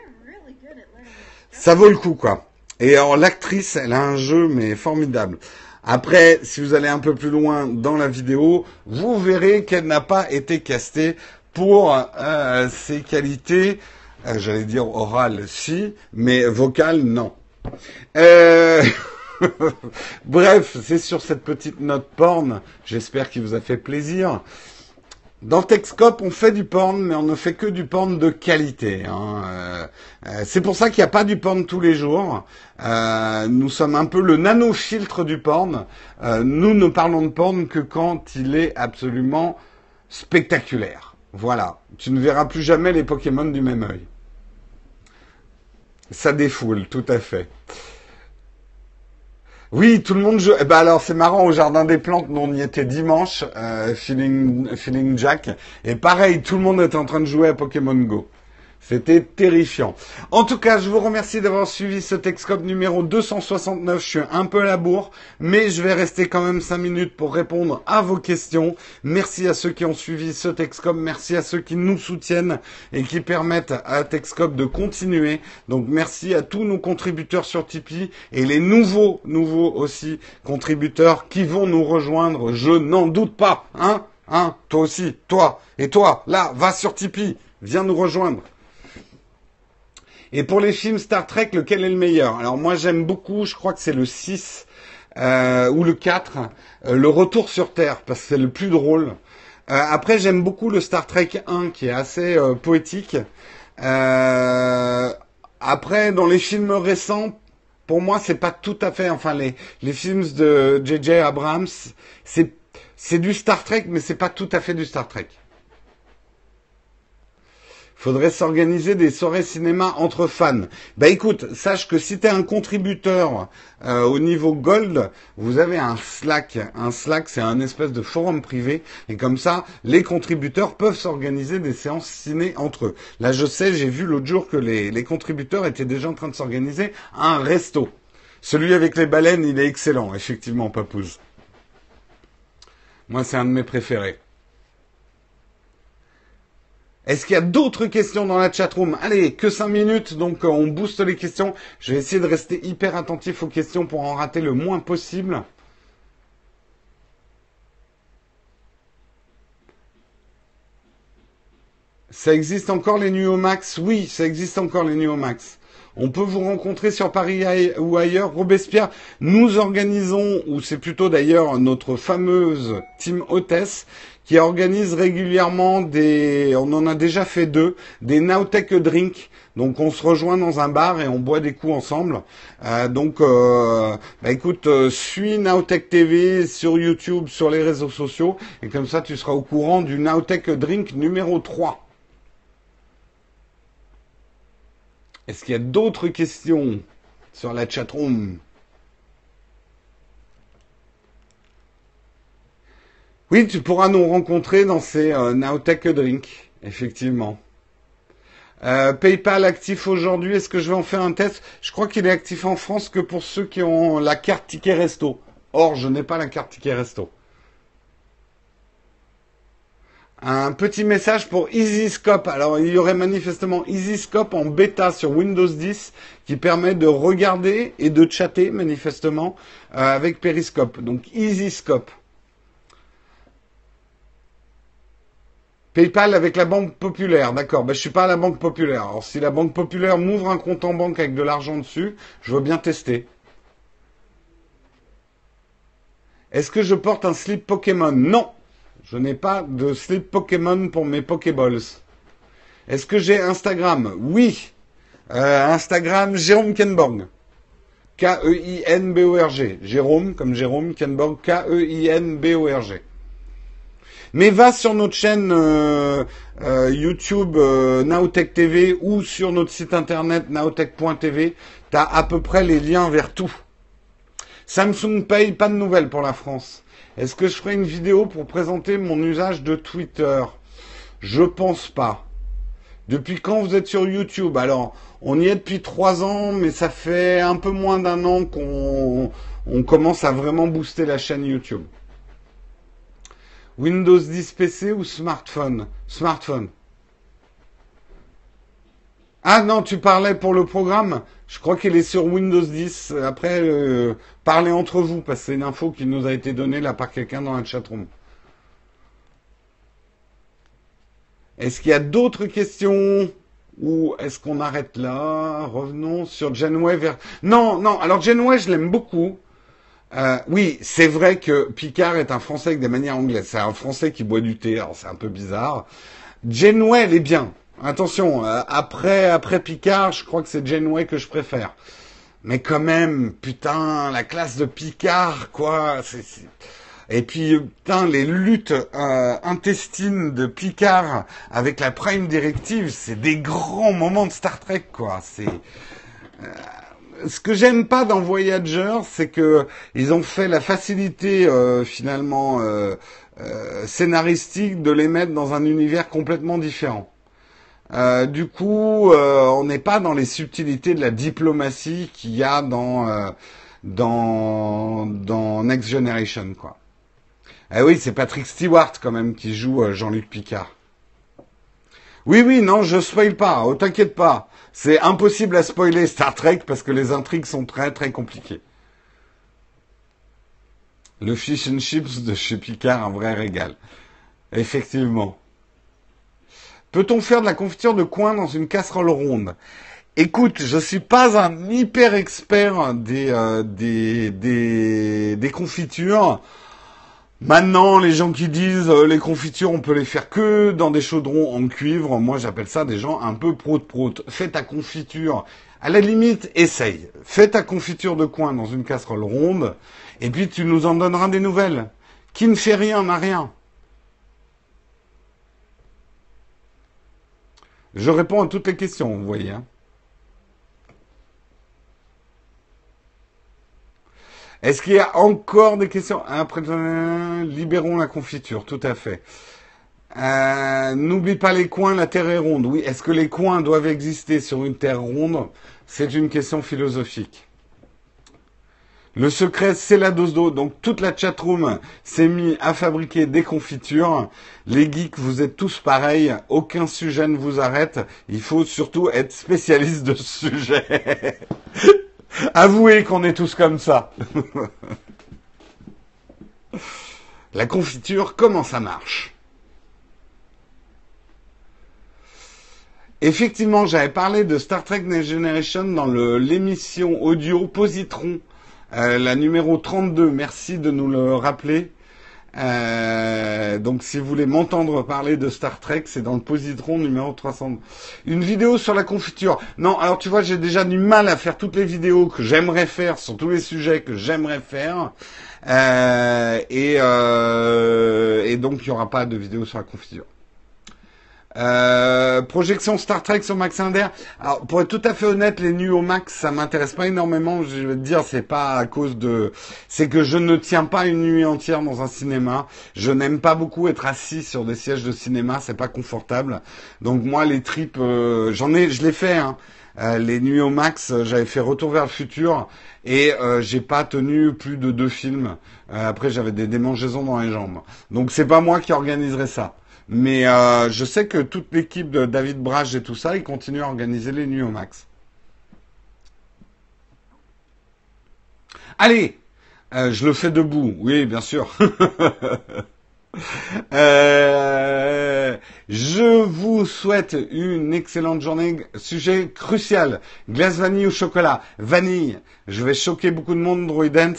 ça vaut le coup, quoi. Et alors, l'actrice, elle a un jeu, mais formidable. Après, si vous allez un peu plus loin dans la vidéo, vous verrez qu'elle n'a pas été castée pour euh, ses qualités, euh, j'allais dire orales, si, mais vocales, non. Euh... Bref, c'est sur cette petite note porn, j'espère qu'il vous a fait plaisir. Dans Texcope, on fait du porn, mais on ne fait que du porn de qualité. Hein. Euh, euh, c'est pour ça qu'il n'y a pas du porn tous les jours. Euh, nous sommes un peu le nano-filtre du porn. nous ne parlons de porn que quand il est absolument spectaculaire. Voilà. Tu ne verras plus jamais les Pokémon du même œil. Ça défoule, tout à fait. Oui, tout le monde joue. Eh ben alors c'est marrant au jardin des plantes, nous on y était dimanche, euh, feeling, feeling Jack, et pareil, tout le monde était en train de jouer à Pokémon Go. C'était terrifiant. En tout cas, je vous remercie d'avoir suivi ce Texcope numéro 269. Je suis un peu à la bourre, mais je vais rester quand même 5 minutes pour répondre à vos questions. Merci à ceux qui ont suivi ce Texcope. Merci à ceux qui nous soutiennent et qui permettent à Texcope de continuer. Donc merci à tous nos contributeurs sur Tipeee et les nouveaux, nouveaux aussi contributeurs qui vont nous rejoindre. Je n'en doute pas. Hein? Hein? Toi aussi. Toi. Et toi. Là, va sur Tipeee. Viens nous rejoindre. Et pour les films Star Trek, lequel est le meilleur? Alors moi j'aime beaucoup, je crois que c'est le 6 euh, ou le 4, euh, le retour sur Terre, parce que c'est le plus drôle. Euh, après j'aime beaucoup le Star Trek 1 qui est assez poétique. après dans les films récents, pour moi c'est pas tout à fait, enfin les, les films de J.J. Abrams, c'est c'est du Star Trek mais c'est pas tout à fait du Star Trek faudrait s'organiser des soirées cinéma entre fans. Bah écoute, sache que si tu es un contributeur euh, au niveau gold, vous avez un Slack. Un Slack, c'est un espèce de forum privé. Et comme ça, les contributeurs peuvent s'organiser des séances ciné entre eux. Là, je sais, j'ai vu l'autre jour que les, les contributeurs étaient déjà en train de s'organiser un resto. Celui avec les baleines, il est excellent, effectivement, Papouze. Moi, c'est un de mes préférés. Est-ce qu'il y a d'autres questions dans la chatroom Allez, que 5 minutes, donc euh, on booste les questions. Je vais essayer de rester hyper attentif aux questions pour en rater le moins possible. Ça existe encore les Nuomax? Oui, ça existe encore les Nuomax. On peut vous rencontrer sur Paris ou ailleurs. Robespierre, nous organisons, ou c'est plutôt d'ailleurs notre fameuse team hôtesse, qui organise régulièrement des, on en a déjà fait deux, des Nowtech Drink. Donc on se rejoint dans un bar et on boit des coups ensemble. Euh, donc euh, bah écoute, euh, suis Nowtech TV sur YouTube, sur les réseaux sociaux, et comme ça tu seras au courant du Nowtech Drink numéro 3. Est-ce qu'il y a d'autres questions sur la chatroom? Oui, tu pourras nous rencontrer dans ces euh, effectivement. Euh, PayPal actif aujourd'hui, est-ce que je vais en faire un test? Je crois qu'il est actif en France que pour ceux qui ont la carte ticket resto. Or, je n'ai pas la carte ticket resto. Un petit message pour EasyScope. Alors, il y aurait manifestement EasyScope en bêta sur Windows 10 qui permet de regarder et de chatter manifestement euh, avec Periscope. Donc, EasyScope. PayPal avec la Banque Populaire, d'accord. Ben, je suis pas à la Banque Populaire. Alors, si la Banque Populaire m'ouvre un compte en banque avec de l'argent dessus, je veux bien tester. Est-ce que je porte un slip Pokémon? Non, je n'ai pas de slip Pokémon pour mes Pokéballs. Est-ce que j'ai Instagram? Oui. Euh, Instagram, Jérôme Kenborg. K-E-I-N-B-O-R-G. Jérôme, comme Jérôme Kenborg, K-E-I-N-B-O-R-G. Mais va sur notre chaîne euh, euh, YouTube euh, TV ou sur notre site internet nowtech.tv. Tu as à peu près les liens vers tout. Samsung Pay, pas de nouvelles pour la France. Est-ce que je ferai une vidéo pour présenter mon usage de Twitter? Je pense pas. Depuis quand vous êtes sur YouTube? Alors, on y est depuis trois ans, mais ça fait un peu moins d'un an qu'on on commence à vraiment booster la chaîne YouTube. Windows 10 PC ou smartphone? Smartphone. Ah non, tu parlais pour le programme Je crois qu'il est sur Windows 10. Après, euh, parlez entre vous, parce que c'est une info qui nous a été donnée là par quelqu'un dans la chatroom. Est-ce qu'il y a d'autres questions? Ou est-ce qu'on arrête là? Revenons sur Janeway vers... Non, non, alors Janeway, je l'aime beaucoup. Euh, oui, c'est vrai que Picard est un Français avec des manières anglaises. C'est un Français qui boit du thé, alors c'est un peu bizarre. Janeway, elle est bien. Attention, euh, après, après Picard, je crois que c'est Janeway que je préfère. Mais quand même, putain, la classe de Picard, quoi. Et puis, putain, les luttes euh, intestines de Picard avec la Prime Directive, c'est des grands moments de Star Trek, quoi. C'est euh, ce que j'aime pas dans Voyager, c'est que ils ont fait la facilité euh, finalement scénaristique de les mettre dans un univers complètement différent. du coup, on n'est pas dans les subtilités de la diplomatie qu'il y a dans dans dans Next Generation, quoi. Ah oui, c'est Patrick Stewart quand même qui joue euh, Jean-Luc Picard. Oui, oui, non, je spoil pas, oh, t'inquiète pas. C'est impossible à spoiler Star Trek parce que les intrigues sont très très compliquées. Le fish and chips de chez Picard, un vrai régal. Effectivement. Peut-on faire de la confiture de coin dans une casserole ronde? Écoute, je suis pas un hyper expert des, euh, des, des, des confitures. Maintenant, les gens qui disent euh, les confitures, on peut les faire que dans des chaudrons en cuivre, moi j'appelle ça des gens un peu prout-prout. Fais ta confiture, à la limite, essaye. Fais ta confiture de coin dans une casserole ronde, et puis tu nous en donneras des nouvelles. Qui ne fait rien n'a rien. Je réponds à toutes les questions, vous voyez. Hein. Est-ce qu'il y a encore des questions Après, libérons la confiture, tout à fait. Euh, n'oublie pas les coins, la Terre est ronde. Oui, est-ce que les coins doivent exister sur une Terre ronde? C'est une question philosophique. Le secret, c'est la dose d'eau. Donc toute la chatroom s'est mise à fabriquer des confitures. Les geeks, vous êtes tous pareils. Aucun sujet ne vous arrête. Il faut surtout être spécialiste de ce sujet. Avouez qu'on est tous comme ça. La confiture, comment ça marche? Effectivement, j'avais parlé de Star Trek Next Generation dans l'émission audio Positron, euh, la numéro 32. Merci de nous le rappeler. Euh, donc si vous voulez m'entendre parler de Star Trek, c'est dans le positron numéro 300. Une vidéo sur la confiture. Non, alors tu vois, j'ai déjà du mal à faire toutes les vidéos que j'aimerais faire sur tous les sujets que j'aimerais faire. Euh, et, euh, et donc il n'y aura pas de vidéo sur la confiture. Euh, projection Star Trek sur Max Inder. Alors pour être tout à fait honnête, les nuits au Max, ça m'intéresse pas énormément. Je vais te dire, c'est pas à cause de, c'est que je ne tiens pas une nuit entière dans un cinéma. Je n'aime pas beaucoup être assis sur des sièges de cinéma, c'est pas confortable. Donc moi, les trips, euh, j'en ai, je l'ai fait. Hein. Euh, les nuits au max, j'avais fait Retour vers le futur et euh, j'ai pas tenu plus de deux films. après, j'avais des démangeaisons dans les jambes. Donc c'est pas moi qui organiserai ça. Mais euh, je sais que toute l'équipe de David Brage et tout ça, ils continuent à organiser les nuits au max. Allez, euh, je le fais debout, oui, bien sûr. Euh, je vous souhaite une excellente journée. Sujet crucial. Glace vanille ou chocolat? Vanille. Je vais choquer beaucoup de monde, Droident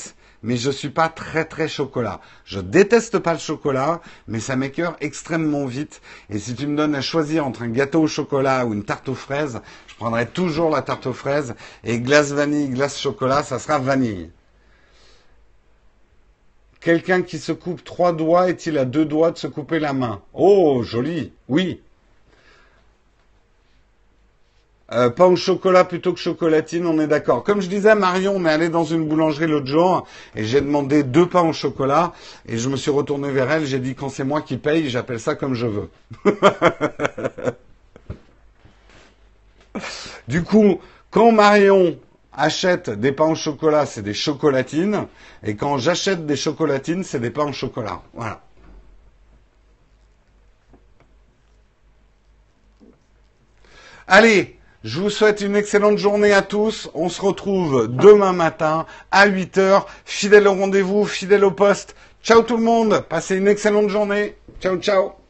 mais je suis pas très très chocolat. Je déteste pas le chocolat, mais ça m'écœure extrêmement vite. Et si tu me donnes à choisir entre un gâteau au chocolat ou une tarte aux fraises, je prendrai toujours la tarte aux fraises. Et glace vanille, glace chocolat, ça sera vanille. Quelqu'un qui se coupe trois doigts est-il à deux doigts de se couper la main? Oh, joli. Oui. Euh, pain au chocolat plutôt que chocolatine, on est d'accord. Comme je disais Marion, on est allé dans une boulangerie l'autre jour et j'ai demandé deux pains au chocolat et je me suis retourné vers elle, j'ai dit quand c'est moi qui paye, j'appelle ça comme je veux. du coup, quand Marion achète des pains au chocolat, c'est des chocolatines et quand j'achète des chocolatines, c'est des pains au chocolat. Voilà. Allez, je vous souhaite une excellente journée à tous. On se retrouve demain matin à 8 heures. Fidèle au rendez-vous, fidèle au poste. Ciao tout le monde. Passez une excellente journée. Ciao, ciao.